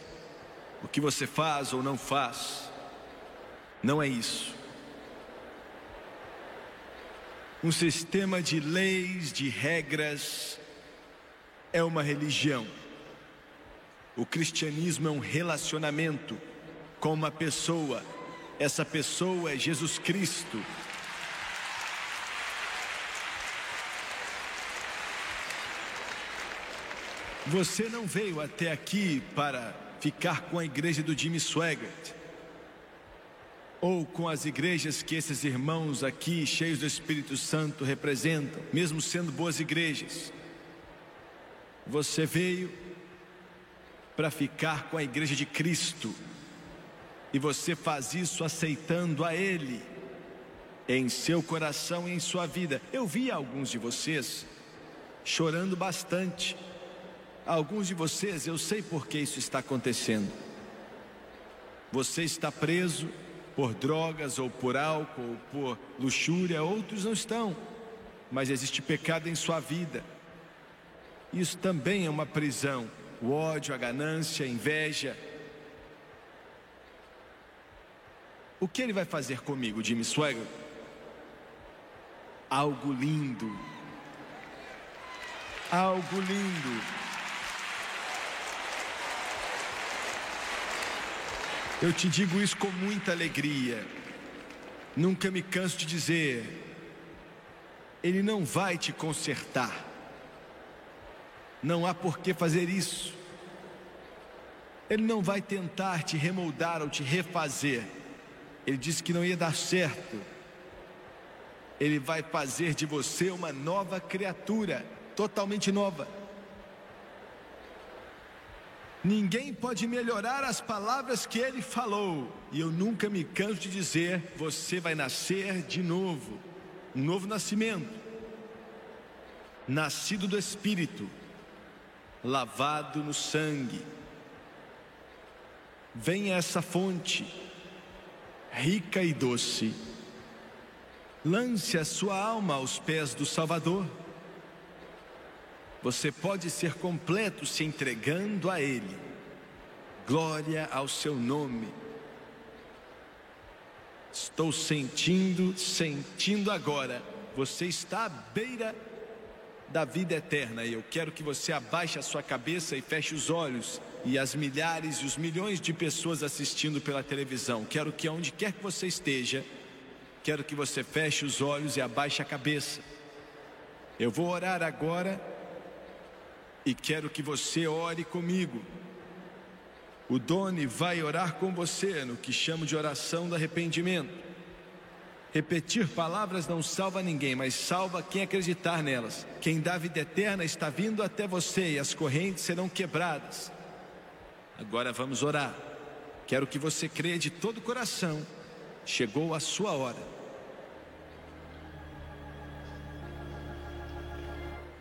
O que você faz ou não faz. Não é isso. Um sistema de leis, de regras, é uma religião. O cristianismo é um relacionamento com uma pessoa. Essa pessoa é Jesus Cristo. Você não veio até aqui para ficar com a igreja do Jimmy Swaggart. Ou com as igrejas que esses irmãos aqui, cheios do Espírito Santo, representam, mesmo sendo boas igrejas. Você veio para ficar com a igreja de Cristo, e você faz isso aceitando a Ele em seu coração e em sua vida. Eu vi alguns de vocês chorando bastante. Alguns de vocês, eu sei por que isso está acontecendo. Você está preso por drogas ou por álcool ou por luxúria, outros não estão, mas existe pecado em sua vida. Isso também é uma prisão. O ódio, a ganância, a inveja. O que ele vai fazer comigo, Jimmy Swagger? Algo lindo. Algo lindo. Eu te digo isso com muita alegria. Nunca me canso de dizer. Ele não vai te consertar. Não há por que fazer isso. Ele não vai tentar te remoldar ou te refazer. Ele disse que não ia dar certo. Ele vai fazer de você uma nova criatura, totalmente nova. Ninguém pode melhorar as palavras que ele falou. E eu nunca me canso de dizer: você vai nascer de novo. Um novo nascimento. Nascido do Espírito, lavado no sangue. Venha essa fonte, rica e doce. Lance a sua alma aos pés do Salvador. Você pode ser completo se entregando a Ele. Glória ao seu nome. Estou sentindo, sentindo agora. Você está à beira da vida eterna. E eu quero que você abaixe a sua cabeça e feche os olhos. E as milhares e os milhões de pessoas assistindo pela televisão. Quero que aonde quer que você esteja, quero que você feche os olhos e abaixe a cabeça. Eu vou orar agora e quero que você ore comigo. O Doni vai orar com você no que chamo de oração do arrependimento. Repetir palavras não salva ninguém, mas salva quem acreditar nelas. Quem dá vida eterna está vindo até você e as correntes serão quebradas. Agora vamos orar. Quero que você creia de todo o coração. Chegou a sua hora.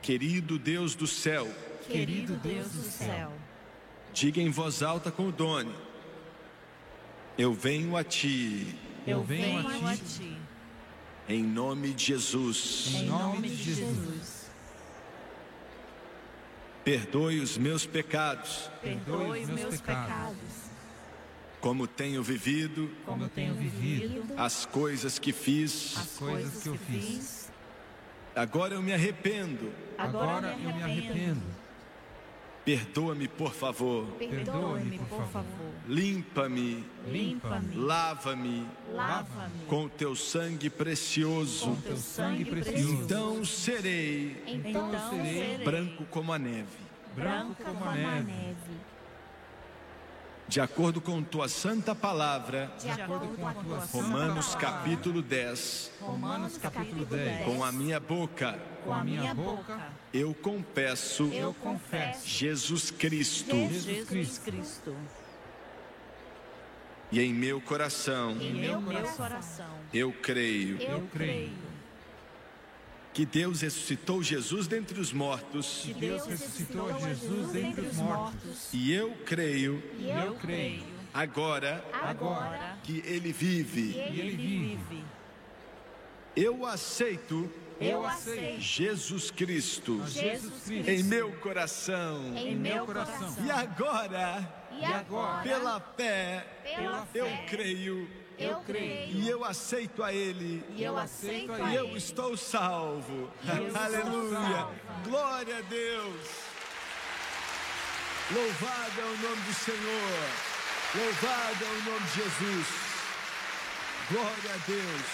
Querido Deus do céu, Querido Deus do céu, diga em voz alta com o Doni: Eu venho a ti, eu venho a ti, em nome de Jesus. em nome de Jesus. Perdoe os meus pecados, Perdoe os meus pecados, como tenho vivido, como tenho vivido, as coisas que fiz. as coisas que eu fiz. Agora eu me arrependo. Agora eu me arrependo. Perdoa-me, por favor. Perdoe-me, por favor. Limpa-me, Limpa-me, lava-me lava-me com teu sangue com precioso. teu sangue precioso. Então serei Então serei branco como a neve. branco como a neve. De acordo com tua santa palavra, De acordo com a tua santa Romanos palavra. capítulo 10, Romanos capítulo 10. com a minha boca. Com a minha boca. Eu confesso eu confesso Jesus Cristo. Jesus Cristo. e em meu coração Em meu coração. eu creio. Eu creio que Deus ressuscitou Jesus dentre os mortos que Deus ressuscitou Jesus dentre os mortos. e eu creio E eu creio agora agora que Ele vive. que Ele vive. Eu aceito Eu aceito Jesus Cristo Jesus Cristo em meu coração em meu coração. e agora E agora, pela fé pela eu fé, creio eu creio e eu aceito a Ele e eu aceito e a eu Ele. estou salvo. eu estou Aleluia. salvo. Glória a Deus. Louvado é o nome do Senhor. Louvado é o nome de Jesus. Glória a Deus.